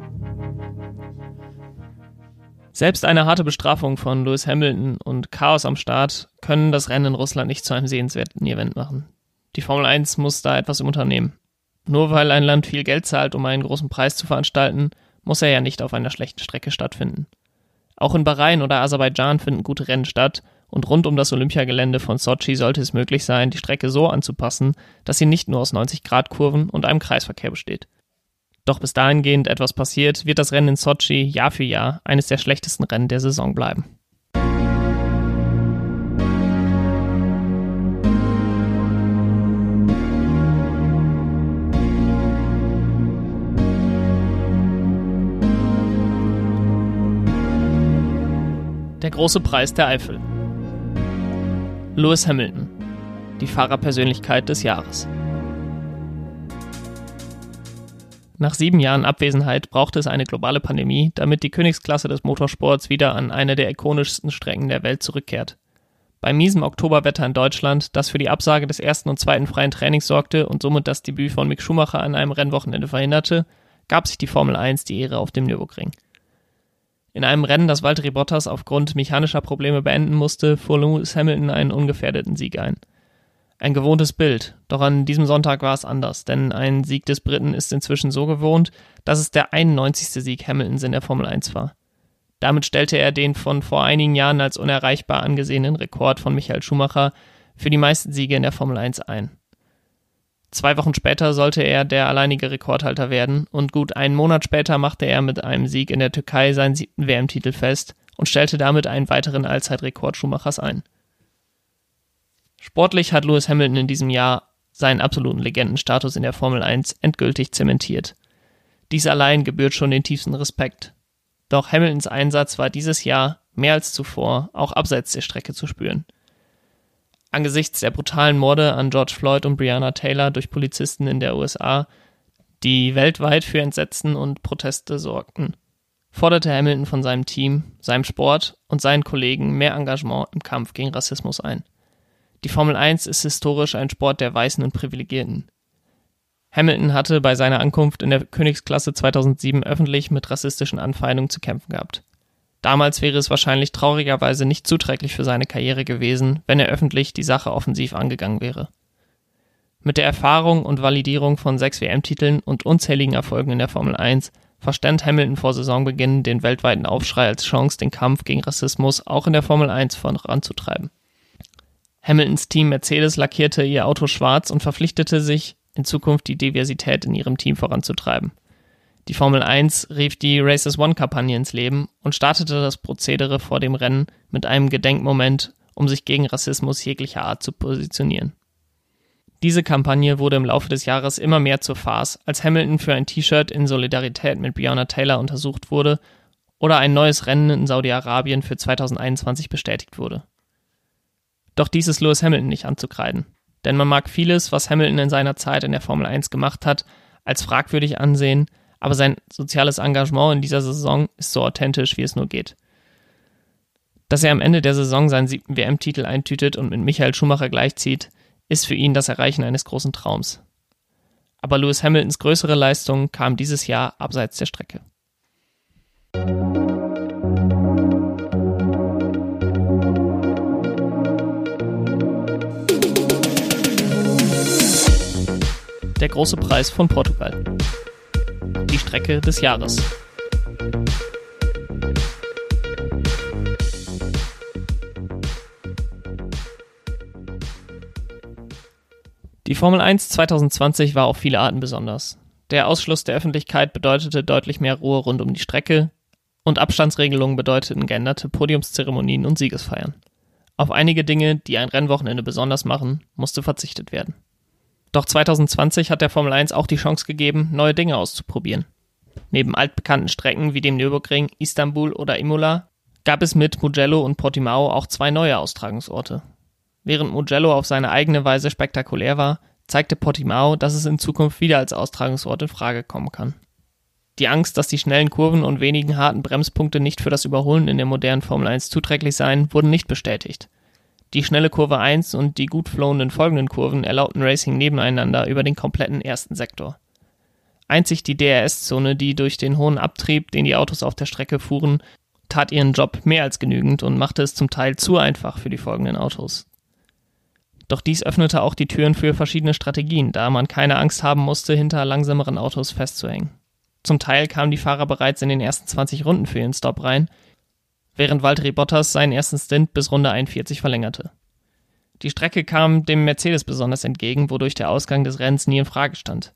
Selbst eine harte Bestrafung von Lewis Hamilton und Chaos am Start können das Rennen in Russland nicht zu einem sehenswerten Event machen. Die Formel 1 muss da etwas im Unternehmen. Nur weil ein Land viel Geld zahlt, um einen großen Preis zu veranstalten, muss er ja nicht auf einer schlechten Strecke stattfinden. Auch in Bahrain oder Aserbaidschan finden gute Rennen statt und rund um das Olympiagelände von Sochi sollte es möglich sein, die Strecke so anzupassen, dass sie nicht nur aus 90-Grad-Kurven und einem Kreisverkehr besteht. Doch bis dahingehend etwas passiert, wird das Rennen in Sochi Jahr für Jahr eines der schlechtesten Rennen der Saison bleiben. Der große Preis der Eifel. Lewis Hamilton, die Fahrerpersönlichkeit des Jahres. Nach sieben Jahren Abwesenheit brauchte es eine globale Pandemie, damit die Königsklasse des Motorsports wieder an eine der ikonischsten Strecken der Welt zurückkehrt. Bei miesem Oktoberwetter in Deutschland, das für die Absage des ersten und zweiten freien Trainings sorgte und somit das Debüt von Mick Schumacher an einem Rennwochenende verhinderte, gab sich die Formel 1 die Ehre auf dem Nürburgring. In einem Rennen, das Valtteri Bottas aufgrund mechanischer Probleme beenden musste, fuhr Lewis Hamilton einen ungefährdeten Sieg ein. Ein gewohntes Bild, doch an diesem Sonntag war es anders, denn ein Sieg des Briten ist inzwischen so gewohnt, dass es der 91. Sieg Hamiltons in der Formel 1 war. Damit stellte er den von vor einigen Jahren als unerreichbar angesehenen Rekord von Michael Schumacher für die meisten Siege in der Formel 1 ein. Zwei Wochen später sollte er der alleinige Rekordhalter werden und gut einen Monat später machte er mit einem Sieg in der Türkei seinen siebten WM-Titel fest und stellte damit einen weiteren Allzeitrekord Schumachers ein. Sportlich hat Lewis Hamilton in diesem Jahr seinen absoluten Legendenstatus in der Formel 1 endgültig zementiert. Dies allein gebührt schon den tiefsten Respekt. Doch Hamiltons Einsatz war dieses Jahr mehr als zuvor auch abseits der Strecke zu spüren angesichts der brutalen Morde an George Floyd und Breonna Taylor durch Polizisten in der USA, die weltweit für Entsetzen und Proteste sorgten, forderte Hamilton von seinem Team, seinem Sport und seinen Kollegen mehr Engagement im Kampf gegen Rassismus ein. Die Formel 1 ist historisch ein Sport der Weißen und Privilegierten. Hamilton hatte bei seiner Ankunft in der Königsklasse 2007 öffentlich mit rassistischen Anfeindungen zu kämpfen gehabt. Damals wäre es wahrscheinlich traurigerweise nicht zuträglich für seine Karriere gewesen, wenn er öffentlich die Sache offensiv angegangen wäre. Mit der Erfahrung und Validierung von sechs WM-Titeln und unzähligen Erfolgen in der Formel 1 verstand Hamilton vor Saisonbeginn den weltweiten Aufschrei als Chance, den Kampf gegen Rassismus auch in der Formel 1 voranzutreiben. Hamiltons Team Mercedes lackierte ihr Auto schwarz und verpflichtete sich, in Zukunft die Diversität in ihrem Team voranzutreiben. Die Formel 1 rief die Races One-Kampagne ins Leben und startete das Prozedere vor dem Rennen mit einem Gedenkmoment, um sich gegen Rassismus jeglicher Art zu positionieren. Diese Kampagne wurde im Laufe des Jahres immer mehr zur Farce, als Hamilton für ein T-Shirt in Solidarität mit Breonna Taylor untersucht wurde oder ein neues Rennen in Saudi-Arabien für 2021 bestätigt wurde. Doch dies ist Lewis Hamilton nicht anzukreiden. Denn man mag vieles, was Hamilton in seiner Zeit in der Formel 1 gemacht hat, als fragwürdig ansehen, aber sein soziales Engagement in dieser Saison ist so authentisch, wie es nur geht. Dass er am Ende der Saison seinen siebten WM-Titel eintütet und mit Michael Schumacher gleichzieht, ist für ihn das Erreichen eines großen Traums. Aber Lewis Hamiltons größere Leistung kam dieses Jahr abseits der Strecke. Der große Preis von Portugal die Strecke des Jahres. Die Formel 1 2020 war auf viele Arten besonders. Der Ausschluss der Öffentlichkeit bedeutete deutlich mehr Ruhe rund um die Strecke und Abstandsregelungen bedeuteten geänderte Podiumszeremonien und Siegesfeiern. Auf einige Dinge, die ein Rennwochenende besonders machen, musste verzichtet werden. Doch 2020 hat der Formel 1 auch die Chance gegeben, neue Dinge auszuprobieren. Neben altbekannten Strecken wie dem Nürburgring, Istanbul oder Imola gab es mit Mugello und Portimao auch zwei neue Austragungsorte. Während Mugello auf seine eigene Weise spektakulär war, zeigte Portimao, dass es in Zukunft wieder als Austragungsort in Frage kommen kann. Die Angst, dass die schnellen Kurven und wenigen harten Bremspunkte nicht für das Überholen in der modernen Formel 1 zuträglich seien, wurden nicht bestätigt. Die schnelle Kurve 1 und die gut flowenden folgenden Kurven erlaubten Racing nebeneinander über den kompletten ersten Sektor. Einzig die DRS-Zone, die durch den hohen Abtrieb, den die Autos auf der Strecke fuhren, tat ihren Job mehr als genügend und machte es zum Teil zu einfach für die folgenden Autos. Doch dies öffnete auch die Türen für verschiedene Strategien, da man keine Angst haben musste, hinter langsameren Autos festzuhängen. Zum Teil kamen die Fahrer bereits in den ersten 20 Runden für ihren Stop rein, während Valtteri Bottas seinen ersten Stint bis Runde 41 verlängerte. Die Strecke kam dem Mercedes besonders entgegen, wodurch der Ausgang des Rennens nie in Frage stand.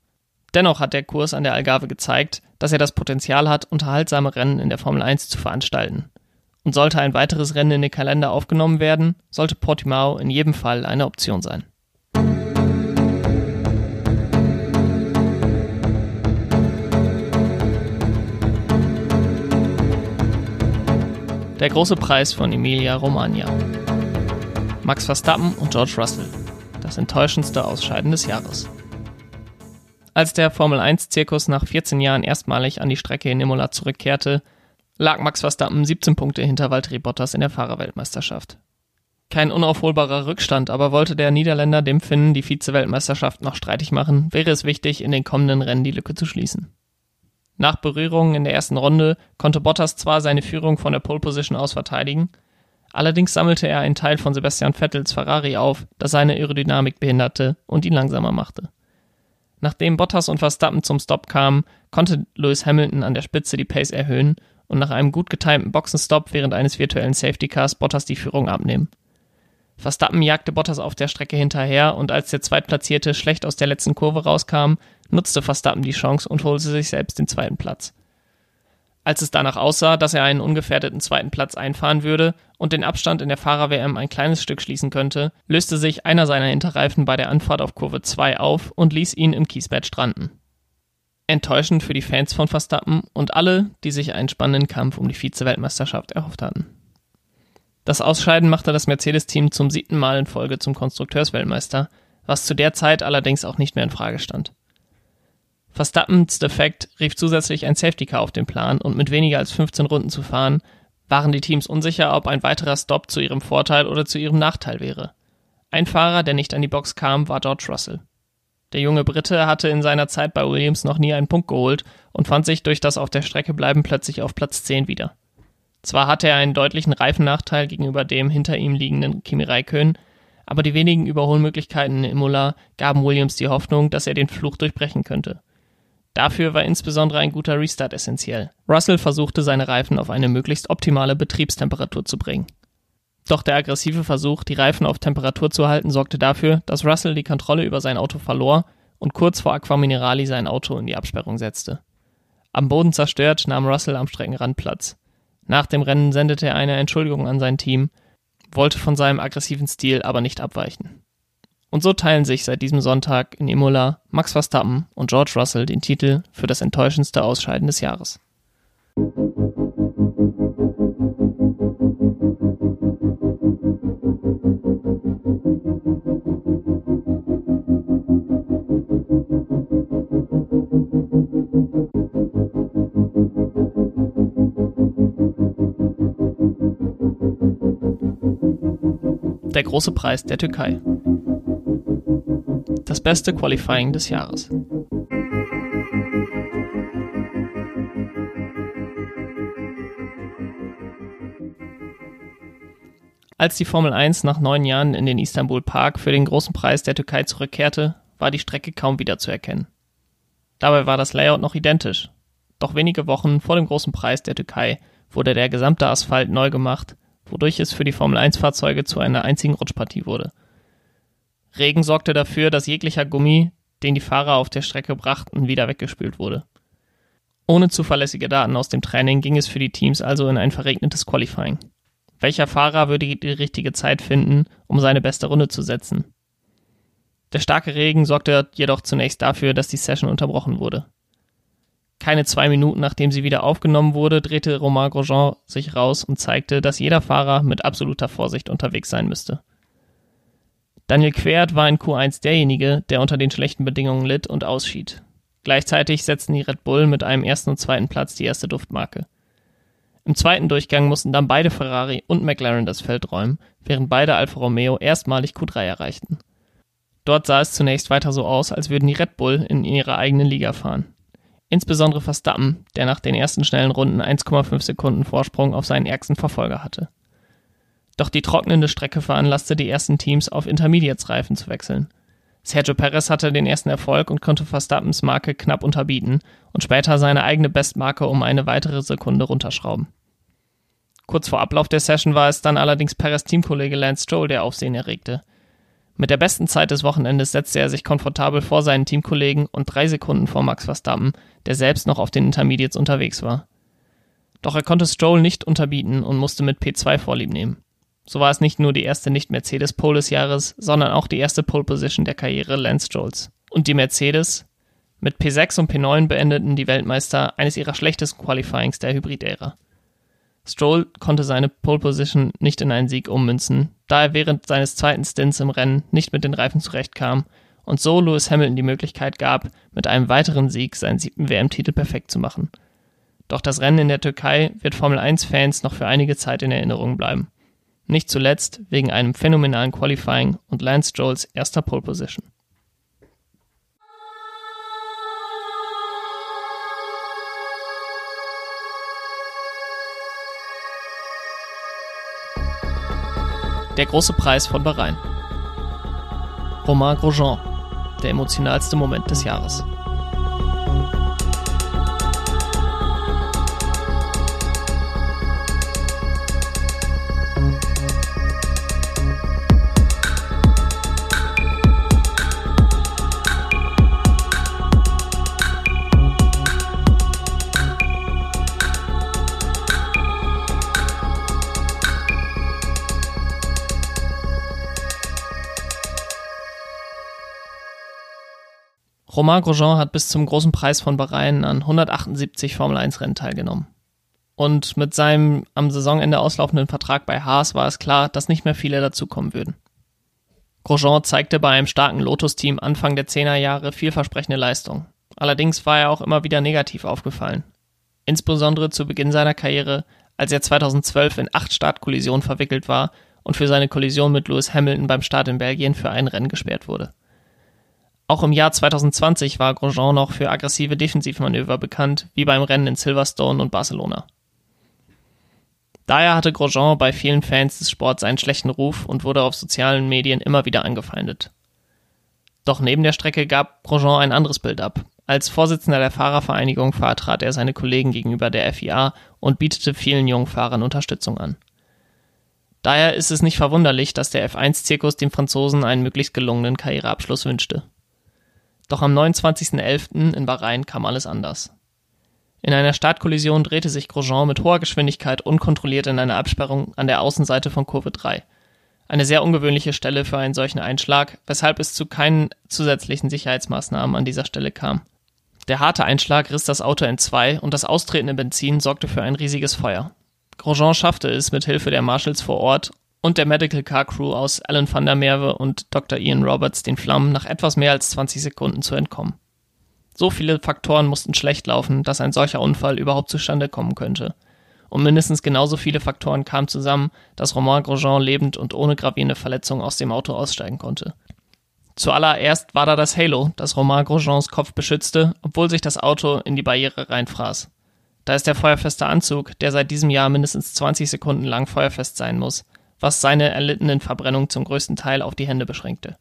Dennoch hat der Kurs an der Algarve gezeigt, dass er das Potenzial hat, unterhaltsame Rennen in der Formel 1 zu veranstalten. Und sollte ein weiteres Rennen in den Kalender aufgenommen werden, sollte Portimao in jedem Fall eine Option sein. Der große Preis von Emilia Romagna. Max Verstappen und George Russell. Das enttäuschendste Ausscheiden des Jahres. Als der Formel 1-Zirkus nach 14 Jahren erstmalig an die Strecke in Imola zurückkehrte, lag Max Verstappen 17 Punkte hinter Valtteri Bottas in der Fahrerweltmeisterschaft. Kein unaufholbarer Rückstand, aber wollte der Niederländer dem Finnen die Vize-Weltmeisterschaft noch streitig machen, wäre es wichtig, in den kommenden Rennen die Lücke zu schließen. Nach Berührungen in der ersten Runde konnte Bottas zwar seine Führung von der Pole Position aus verteidigen, allerdings sammelte er einen Teil von Sebastian Vettels Ferrari auf, das seine Aerodynamik behinderte und ihn langsamer machte. Nachdem Bottas und Verstappen zum Stop kamen, konnte Lewis Hamilton an der Spitze die Pace erhöhen und nach einem gut getimten Boxenstopp während eines virtuellen Safety Cars Bottas die Führung abnehmen. Verstappen jagte Bottas auf der Strecke hinterher und als der Zweitplatzierte schlecht aus der letzten Kurve rauskam, nutzte Verstappen die Chance und holte sich selbst den zweiten Platz. Als es danach aussah, dass er einen ungefährdeten zweiten Platz einfahren würde und den Abstand in der Fahrer-WM ein kleines Stück schließen könnte, löste sich einer seiner Hinterreifen bei der Anfahrt auf Kurve 2 auf und ließ ihn im Kiesbett stranden. Enttäuschend für die Fans von Verstappen und alle, die sich einen spannenden Kampf um die Vize-Weltmeisterschaft erhofft hatten. Das Ausscheiden machte das Mercedes-Team zum siebten Mal in Folge zum Konstrukteursweltmeister, was zu der Zeit allerdings auch nicht mehr in Frage stand. Verstappens Defekt rief zusätzlich ein Safety Car auf den Plan und mit weniger als 15 Runden zu fahren, waren die Teams unsicher, ob ein weiterer Stop zu ihrem Vorteil oder zu ihrem Nachteil wäre. Ein Fahrer, der nicht an die Box kam, war George Russell. Der junge Brite hatte in seiner Zeit bei Williams noch nie einen Punkt geholt und fand sich durch das auf der Strecke bleiben plötzlich auf Platz 10 wieder. Zwar hatte er einen deutlichen Reifennachteil gegenüber dem hinter ihm liegenden Kimi Räikkönen, aber die wenigen Überholmöglichkeiten in Imola gaben Williams die Hoffnung, dass er den Fluch durchbrechen könnte. Dafür war insbesondere ein guter Restart essentiell. Russell versuchte seine Reifen auf eine möglichst optimale Betriebstemperatur zu bringen. Doch der aggressive Versuch, die Reifen auf Temperatur zu halten, sorgte dafür, dass Russell die Kontrolle über sein Auto verlor und kurz vor Aqua Minerali sein Auto in die Absperrung setzte. Am Boden zerstört nahm Russell am Streckenrand Platz. Nach dem Rennen sendete er eine Entschuldigung an sein Team, wollte von seinem aggressiven Stil aber nicht abweichen. Und so teilen sich seit diesem Sonntag in Imola Max Verstappen und George Russell den Titel für das enttäuschendste Ausscheiden des Jahres. Der große Preis der Türkei. Das beste Qualifying des Jahres. Als die Formel 1 nach neun Jahren in den Istanbul Park für den großen Preis der Türkei zurückkehrte, war die Strecke kaum wiederzuerkennen. Dabei war das Layout noch identisch. Doch wenige Wochen vor dem großen Preis der Türkei wurde der gesamte Asphalt neu gemacht, wodurch es für die Formel 1 Fahrzeuge zu einer einzigen Rutschpartie wurde. Regen sorgte dafür, dass jeglicher Gummi, den die Fahrer auf der Strecke brachten, wieder weggespült wurde. Ohne zuverlässige Daten aus dem Training ging es für die Teams also in ein verregnetes Qualifying. Welcher Fahrer würde die richtige Zeit finden, um seine beste Runde zu setzen? Der starke Regen sorgte jedoch zunächst dafür, dass die Session unterbrochen wurde. Keine zwei Minuten nachdem sie wieder aufgenommen wurde, drehte Romain Grosjean sich raus und zeigte, dass jeder Fahrer mit absoluter Vorsicht unterwegs sein müsste. Daniel Quert war in Q1 derjenige, der unter den schlechten Bedingungen litt und ausschied. Gleichzeitig setzten die Red Bull mit einem ersten und zweiten Platz die erste Duftmarke. Im zweiten Durchgang mussten dann beide Ferrari und McLaren das Feld räumen, während beide Alfa Romeo erstmalig Q3 erreichten. Dort sah es zunächst weiter so aus, als würden die Red Bull in ihrer eigenen Liga fahren. Insbesondere Verstappen, der nach den ersten schnellen Runden 1,5 Sekunden Vorsprung auf seinen ärgsten Verfolger hatte. Doch die trocknende Strecke veranlasste die ersten Teams auf Intermediates-Reifen zu wechseln. Sergio Perez hatte den ersten Erfolg und konnte Verstappens Marke knapp unterbieten und später seine eigene Bestmarke um eine weitere Sekunde runterschrauben. Kurz vor Ablauf der Session war es dann allerdings Perez Teamkollege Lance Stroll, der Aufsehen erregte. Mit der besten Zeit des Wochenendes setzte er sich komfortabel vor seinen Teamkollegen und drei Sekunden vor Max Verstappen, der selbst noch auf den Intermediates unterwegs war. Doch er konnte Stroll nicht unterbieten und musste mit P2 Vorlieb nehmen. So war es nicht nur die erste Nicht-Mercedes-Pole des Jahres, sondern auch die erste Pole-Position der Karriere Lance Strolls. Und die Mercedes? Mit P6 und P9 beendeten die Weltmeister eines ihrer schlechtesten Qualifyings der Hybrid-Ära. Stroll konnte seine Pole Position nicht in einen Sieg ummünzen, da er während seines zweiten Stints im Rennen nicht mit den Reifen zurechtkam und so Lewis Hamilton die Möglichkeit gab, mit einem weiteren Sieg seinen siebten WM-Titel perfekt zu machen. Doch das Rennen in der Türkei wird Formel 1-Fans noch für einige Zeit in Erinnerung bleiben. Nicht zuletzt wegen einem phänomenalen Qualifying und Lance Strolls erster Pole Position. Der große Preis von Bahrain. Romain Grosjean, der emotionalste Moment des Jahres. Romain Grosjean hat bis zum großen Preis von Bahrain an 178 Formel 1 Rennen teilgenommen. Und mit seinem am Saisonende auslaufenden Vertrag bei Haas war es klar, dass nicht mehr viele dazukommen würden. Grosjean zeigte bei einem starken Lotus-Team Anfang der 10er Jahre vielversprechende Leistung. Allerdings war er auch immer wieder negativ aufgefallen. Insbesondere zu Beginn seiner Karriere, als er 2012 in acht Startkollisionen verwickelt war und für seine Kollision mit Lewis Hamilton beim Start in Belgien für ein Rennen gesperrt wurde. Auch im Jahr 2020 war Grosjean noch für aggressive Defensivmanöver bekannt, wie beim Rennen in Silverstone und Barcelona. Daher hatte Grosjean bei vielen Fans des Sports einen schlechten Ruf und wurde auf sozialen Medien immer wieder angefeindet. Doch neben der Strecke gab Grosjean ein anderes Bild ab. Als Vorsitzender der Fahrervereinigung vertrat er seine Kollegen gegenüber der FIA und bietete vielen jungen Fahrern Unterstützung an. Daher ist es nicht verwunderlich, dass der F1-Zirkus dem Franzosen einen möglichst gelungenen Karriereabschluss wünschte. Doch am 29.11. in Bahrain kam alles anders. In einer Startkollision drehte sich Grosjean mit hoher Geschwindigkeit unkontrolliert in eine Absperrung an der Außenseite von Kurve 3. Eine sehr ungewöhnliche Stelle für einen solchen Einschlag, weshalb es zu keinen zusätzlichen Sicherheitsmaßnahmen an dieser Stelle kam. Der harte Einschlag riss das Auto in zwei und das austretende Benzin sorgte für ein riesiges Feuer. Grosjean schaffte es mit Hilfe der Marshals vor Ort und der Medical Car Crew aus Alan van der Merwe und Dr. Ian Roberts den Flammen nach etwas mehr als 20 Sekunden zu entkommen. So viele Faktoren mussten schlecht laufen, dass ein solcher Unfall überhaupt zustande kommen könnte. Und mindestens genauso viele Faktoren kamen zusammen, dass Romain Grosjean lebend und ohne gravierende Verletzungen aus dem Auto aussteigen konnte. Zuallererst war da das Halo, das Romain Grosjeans Kopf beschützte, obwohl sich das Auto in die Barriere reinfraß. Da ist der feuerfeste Anzug, der seit diesem Jahr mindestens 20 Sekunden lang feuerfest sein muss, was seine erlittenen Verbrennungen zum größten Teil auf die Hände beschränkte.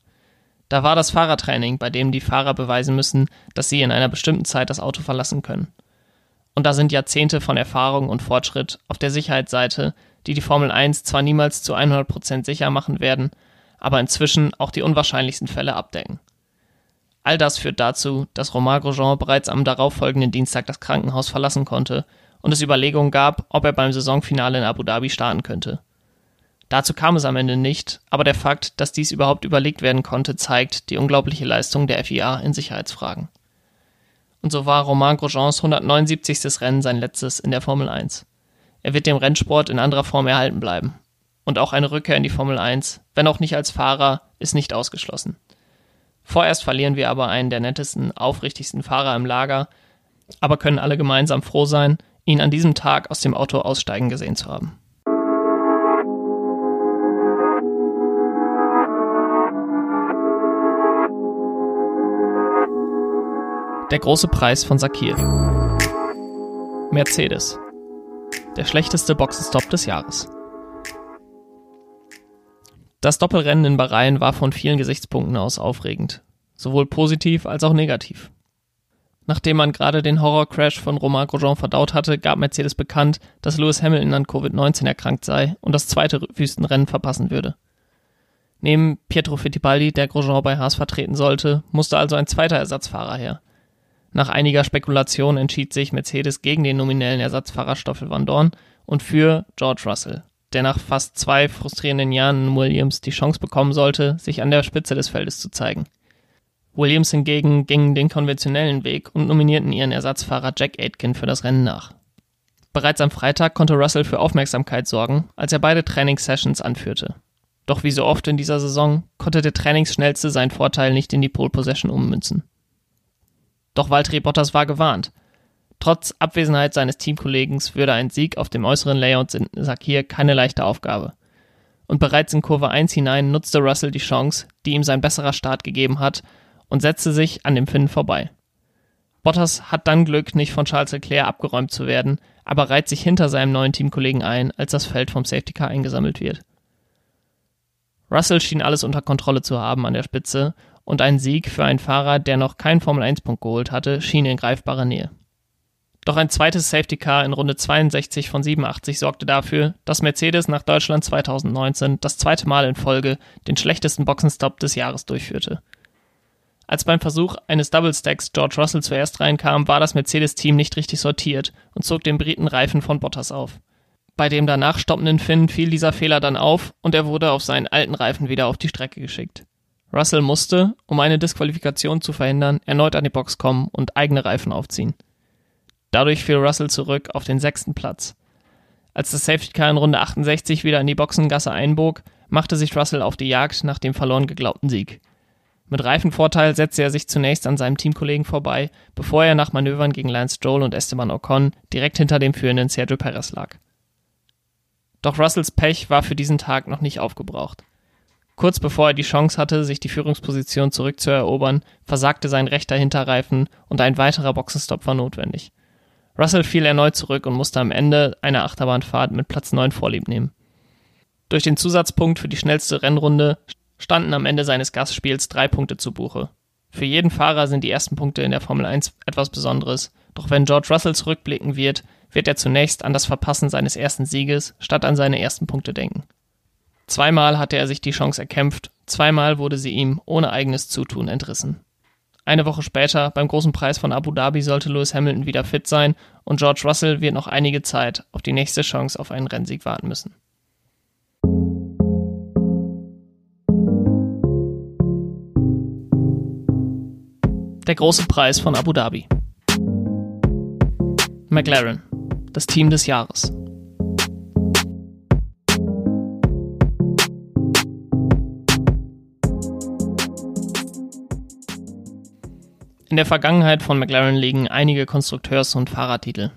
Da war das Fahrertraining, bei dem die Fahrer beweisen müssen, dass sie in einer bestimmten Zeit das Auto verlassen können. Und da sind Jahrzehnte von Erfahrung und Fortschritt auf der Sicherheitsseite, die die Formel 1 zwar niemals zu 100% sicher machen werden, aber inzwischen auch die unwahrscheinlichsten Fälle abdecken. All das führt dazu, dass Romain Grosjean bereits am darauffolgenden Dienstag das Krankenhaus verlassen konnte und es Überlegungen gab, ob er beim Saisonfinale in Abu Dhabi starten könnte. Dazu kam es am Ende nicht, aber der Fakt, dass dies überhaupt überlegt werden konnte, zeigt die unglaubliche Leistung der FIA in Sicherheitsfragen. Und so war Romain Grosjeans 179. Rennen sein letztes in der Formel 1. Er wird dem Rennsport in anderer Form erhalten bleiben. Und auch eine Rückkehr in die Formel 1, wenn auch nicht als Fahrer, ist nicht ausgeschlossen. Vorerst verlieren wir aber einen der nettesten, aufrichtigsten Fahrer im Lager, aber können alle gemeinsam froh sein, ihn an diesem Tag aus dem Auto aussteigen gesehen zu haben. Der große Preis von Sakir. Mercedes. Der schlechteste Boxenstopp des Jahres. Das Doppelrennen in Bahrain war von vielen Gesichtspunkten aus aufregend, sowohl positiv als auch negativ. Nachdem man gerade den Horrorcrash von Romain Grosjean verdaut hatte, gab Mercedes bekannt, dass Lewis Hamilton an Covid-19 erkrankt sei und das zweite Wüstenrennen verpassen würde. Neben Pietro Fittipaldi, der Grosjean bei Haas vertreten sollte, musste also ein zweiter Ersatzfahrer her. Nach einiger Spekulation entschied sich Mercedes gegen den nominellen Ersatzfahrer Stoffel van Dorn und für George Russell, der nach fast zwei frustrierenden Jahren in Williams die Chance bekommen sollte, sich an der Spitze des Feldes zu zeigen. Williams hingegen gingen den konventionellen Weg und nominierten ihren Ersatzfahrer Jack Aitken für das Rennen nach. Bereits am Freitag konnte Russell für Aufmerksamkeit sorgen, als er beide Trainingssessions anführte. Doch wie so oft in dieser Saison konnte der Trainingsschnellste seinen Vorteil nicht in die Pole Possession ummünzen. Doch Valtteri Bottas war gewarnt. Trotz Abwesenheit seines Teamkollegen würde ein Sieg auf dem äußeren Layout in Sakir keine leichte Aufgabe. Und bereits in Kurve 1 hinein nutzte Russell die Chance, die ihm sein besserer Start gegeben hat, und setzte sich an dem Finn vorbei. Bottas hat dann Glück, nicht von Charles Leclerc abgeräumt zu werden, aber reiht sich hinter seinem neuen Teamkollegen ein, als das Feld vom Safety Car eingesammelt wird. Russell schien alles unter Kontrolle zu haben an der Spitze und ein Sieg für einen Fahrer, der noch keinen Formel-1-Punkt geholt hatte, schien in greifbarer Nähe. Doch ein zweites Safety Car in Runde 62 von 87 sorgte dafür, dass Mercedes nach Deutschland 2019 das zweite Mal in Folge den schlechtesten Boxenstopp des Jahres durchführte. Als beim Versuch eines Double Stacks George Russell zuerst reinkam, war das Mercedes-Team nicht richtig sortiert und zog den Briten Reifen von Bottas auf. Bei dem danach stoppenden Finn fiel dieser Fehler dann auf und er wurde auf seinen alten Reifen wieder auf die Strecke geschickt. Russell musste, um eine Disqualifikation zu verhindern, erneut an die Box kommen und eigene Reifen aufziehen. Dadurch fiel Russell zurück auf den sechsten Platz. Als das Safety Car in Runde 68 wieder in die Boxengasse einbog, machte sich Russell auf die Jagd nach dem verloren geglaubten Sieg. Mit Reifenvorteil setzte er sich zunächst an seinem Teamkollegen vorbei, bevor er nach Manövern gegen Lance Stroll und Esteban Ocon direkt hinter dem führenden Sergio Perez lag. Doch Russells Pech war für diesen Tag noch nicht aufgebraucht. Kurz bevor er die Chance hatte, sich die Führungsposition zurückzuerobern, versagte sein rechter Hinterreifen und ein weiterer Boxenstopp war notwendig. Russell fiel erneut zurück und musste am Ende einer Achterbahnfahrt mit Platz 9 vorlieb nehmen. Durch den Zusatzpunkt für die schnellste Rennrunde standen am Ende seines Gastspiels drei Punkte zu Buche. Für jeden Fahrer sind die ersten Punkte in der Formel 1 etwas Besonderes, doch wenn George Russell zurückblicken wird, wird er zunächst an das Verpassen seines ersten Sieges statt an seine ersten Punkte denken. Zweimal hatte er sich die Chance erkämpft, zweimal wurde sie ihm ohne eigenes Zutun entrissen. Eine Woche später, beim großen Preis von Abu Dhabi, sollte Lewis Hamilton wieder fit sein und George Russell wird noch einige Zeit auf die nächste Chance auf einen Rennsieg warten müssen. Der große Preis von Abu Dhabi. McLaren, das Team des Jahres. In der Vergangenheit von McLaren liegen einige Konstrukteurs- und Fahrertitel.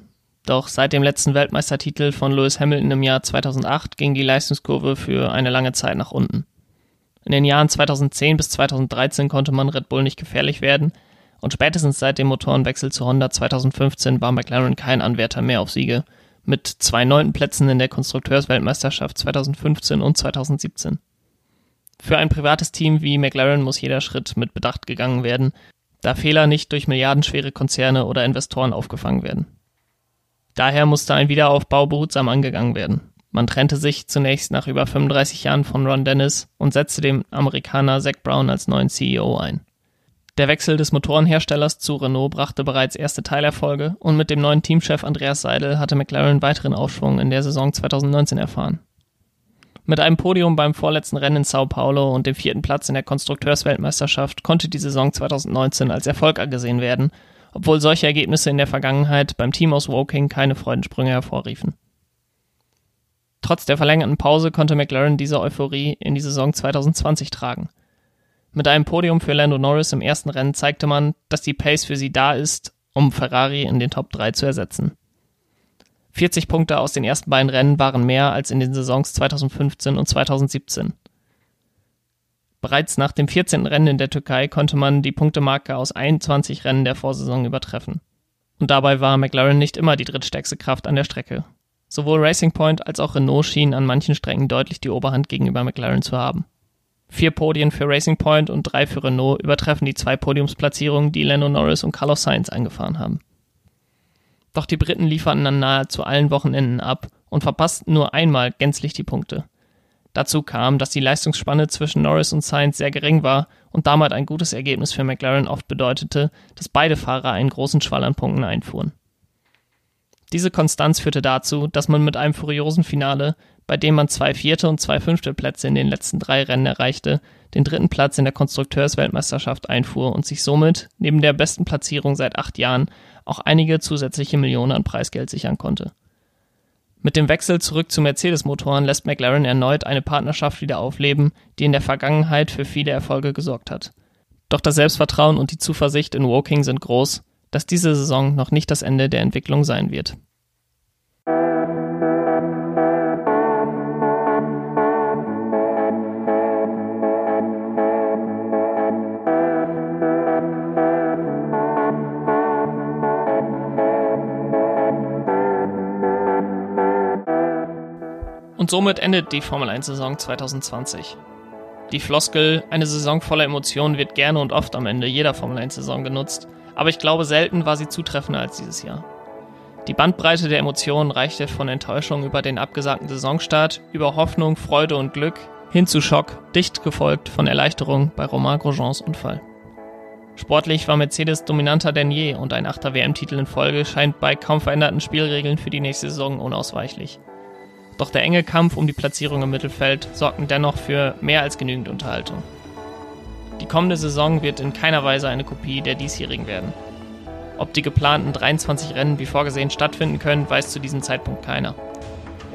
Doch seit dem letzten Weltmeistertitel von Lewis Hamilton im Jahr 2008 ging die Leistungskurve für eine lange Zeit nach unten. In den Jahren 2010 bis 2013 konnte man Red Bull nicht gefährlich werden und spätestens seit dem Motorenwechsel zu Honda 2015 war McLaren kein Anwärter mehr auf Siege, mit zwei neunten Plätzen in der Konstrukteursweltmeisterschaft 2015 und 2017. Für ein privates Team wie McLaren muss jeder Schritt mit Bedacht gegangen werden, da Fehler nicht durch milliardenschwere Konzerne oder Investoren aufgefangen werden. Daher musste ein Wiederaufbau behutsam angegangen werden. Man trennte sich zunächst nach über 35 Jahren von Ron Dennis und setzte den Amerikaner Zach Brown als neuen CEO ein. Der Wechsel des Motorenherstellers zu Renault brachte bereits erste Teilerfolge und mit dem neuen Teamchef Andreas Seidel hatte McLaren weiteren Aufschwung in der Saison 2019 erfahren. Mit einem Podium beim vorletzten Rennen in Sao Paulo und dem vierten Platz in der Konstrukteursweltmeisterschaft konnte die Saison 2019 als Erfolg angesehen werden, obwohl solche Ergebnisse in der Vergangenheit beim Team aus Woking keine Freudensprünge hervorriefen. Trotz der verlängerten Pause konnte McLaren diese Euphorie in die Saison 2020 tragen. Mit einem Podium für Lando Norris im ersten Rennen zeigte man, dass die Pace für sie da ist, um Ferrari in den Top 3 zu ersetzen. 40 Punkte aus den ersten beiden Rennen waren mehr als in den Saisons 2015 und 2017. Bereits nach dem 14. Rennen in der Türkei konnte man die Punktemarke aus 21 Rennen der Vorsaison übertreffen. Und dabei war McLaren nicht immer die drittstärkste Kraft an der Strecke. Sowohl Racing Point als auch Renault schienen an manchen Strecken deutlich die Oberhand gegenüber McLaren zu haben. Vier Podien für Racing Point und drei für Renault übertreffen die zwei Podiumsplatzierungen, die Lando Norris und Carlos Sainz eingefahren haben. Doch die Briten lieferten an nahezu allen Wochenenden ab und verpassten nur einmal gänzlich die Punkte. Dazu kam, dass die Leistungsspanne zwischen Norris und Sainz sehr gering war und damit ein gutes Ergebnis für McLaren oft bedeutete, dass beide Fahrer einen großen Schwall an Punkten einfuhren. Diese Konstanz führte dazu, dass man mit einem furiosen Finale, bei dem man zwei vierte und zwei fünfte Plätze in den letzten drei Rennen erreichte, den dritten Platz in der Konstrukteursweltmeisterschaft einfuhr und sich somit, neben der besten Platzierung seit acht Jahren, auch einige zusätzliche Millionen an Preisgeld sichern konnte. Mit dem Wechsel zurück zu Mercedes-Motoren lässt McLaren erneut eine Partnerschaft wieder aufleben, die in der Vergangenheit für viele Erfolge gesorgt hat. Doch das Selbstvertrauen und die Zuversicht in Woking sind groß, dass diese Saison noch nicht das Ende der Entwicklung sein wird. Und somit endet die Formel 1-Saison 2020. Die Floskel, eine Saison voller Emotionen wird gerne und oft am Ende jeder Formel 1-Saison genutzt, aber ich glaube, selten war sie zutreffender als dieses Jahr. Die Bandbreite der Emotionen reichte von Enttäuschung über den abgesagten Saisonstart, über Hoffnung, Freude und Glück hin zu Schock, dicht gefolgt von Erleichterung bei Romain Grosjeans Unfall. Sportlich war Mercedes dominanter denn je und ein achter WM-Titel in Folge scheint bei kaum veränderten Spielregeln für die nächste Saison unausweichlich. Doch der enge Kampf um die Platzierung im Mittelfeld sorgten dennoch für mehr als genügend Unterhaltung. Die kommende Saison wird in keiner Weise eine Kopie der diesjährigen werden. Ob die geplanten 23 Rennen wie vorgesehen stattfinden können, weiß zu diesem Zeitpunkt keiner.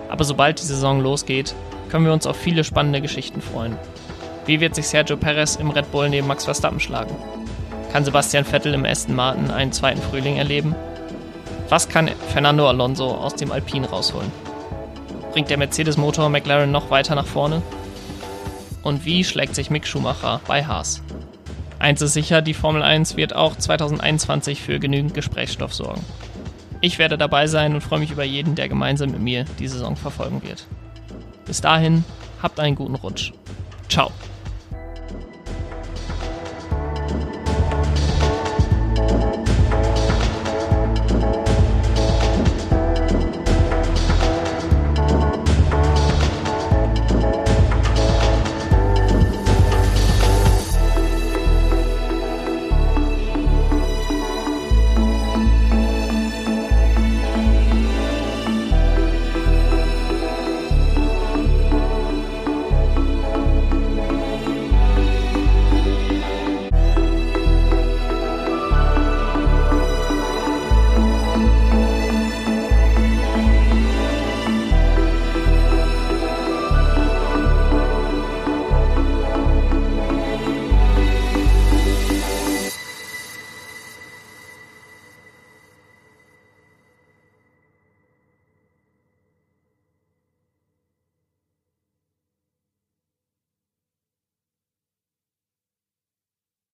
Aber sobald die Saison losgeht, können wir uns auf viele spannende Geschichten freuen. Wie wird sich Sergio Perez im Red Bull neben Max Verstappen schlagen? Kann Sebastian Vettel im Aston Martin einen zweiten Frühling erleben? Was kann Fernando Alonso aus dem Alpine rausholen? Bringt der Mercedes-Motor McLaren noch weiter nach vorne? Und wie schlägt sich Mick Schumacher bei Haas? Eins ist sicher, die Formel 1 wird auch 2021 für genügend Gesprächsstoff sorgen. Ich werde dabei sein und freue mich über jeden, der gemeinsam mit mir die Saison verfolgen wird. Bis dahin, habt einen guten Rutsch. Ciao.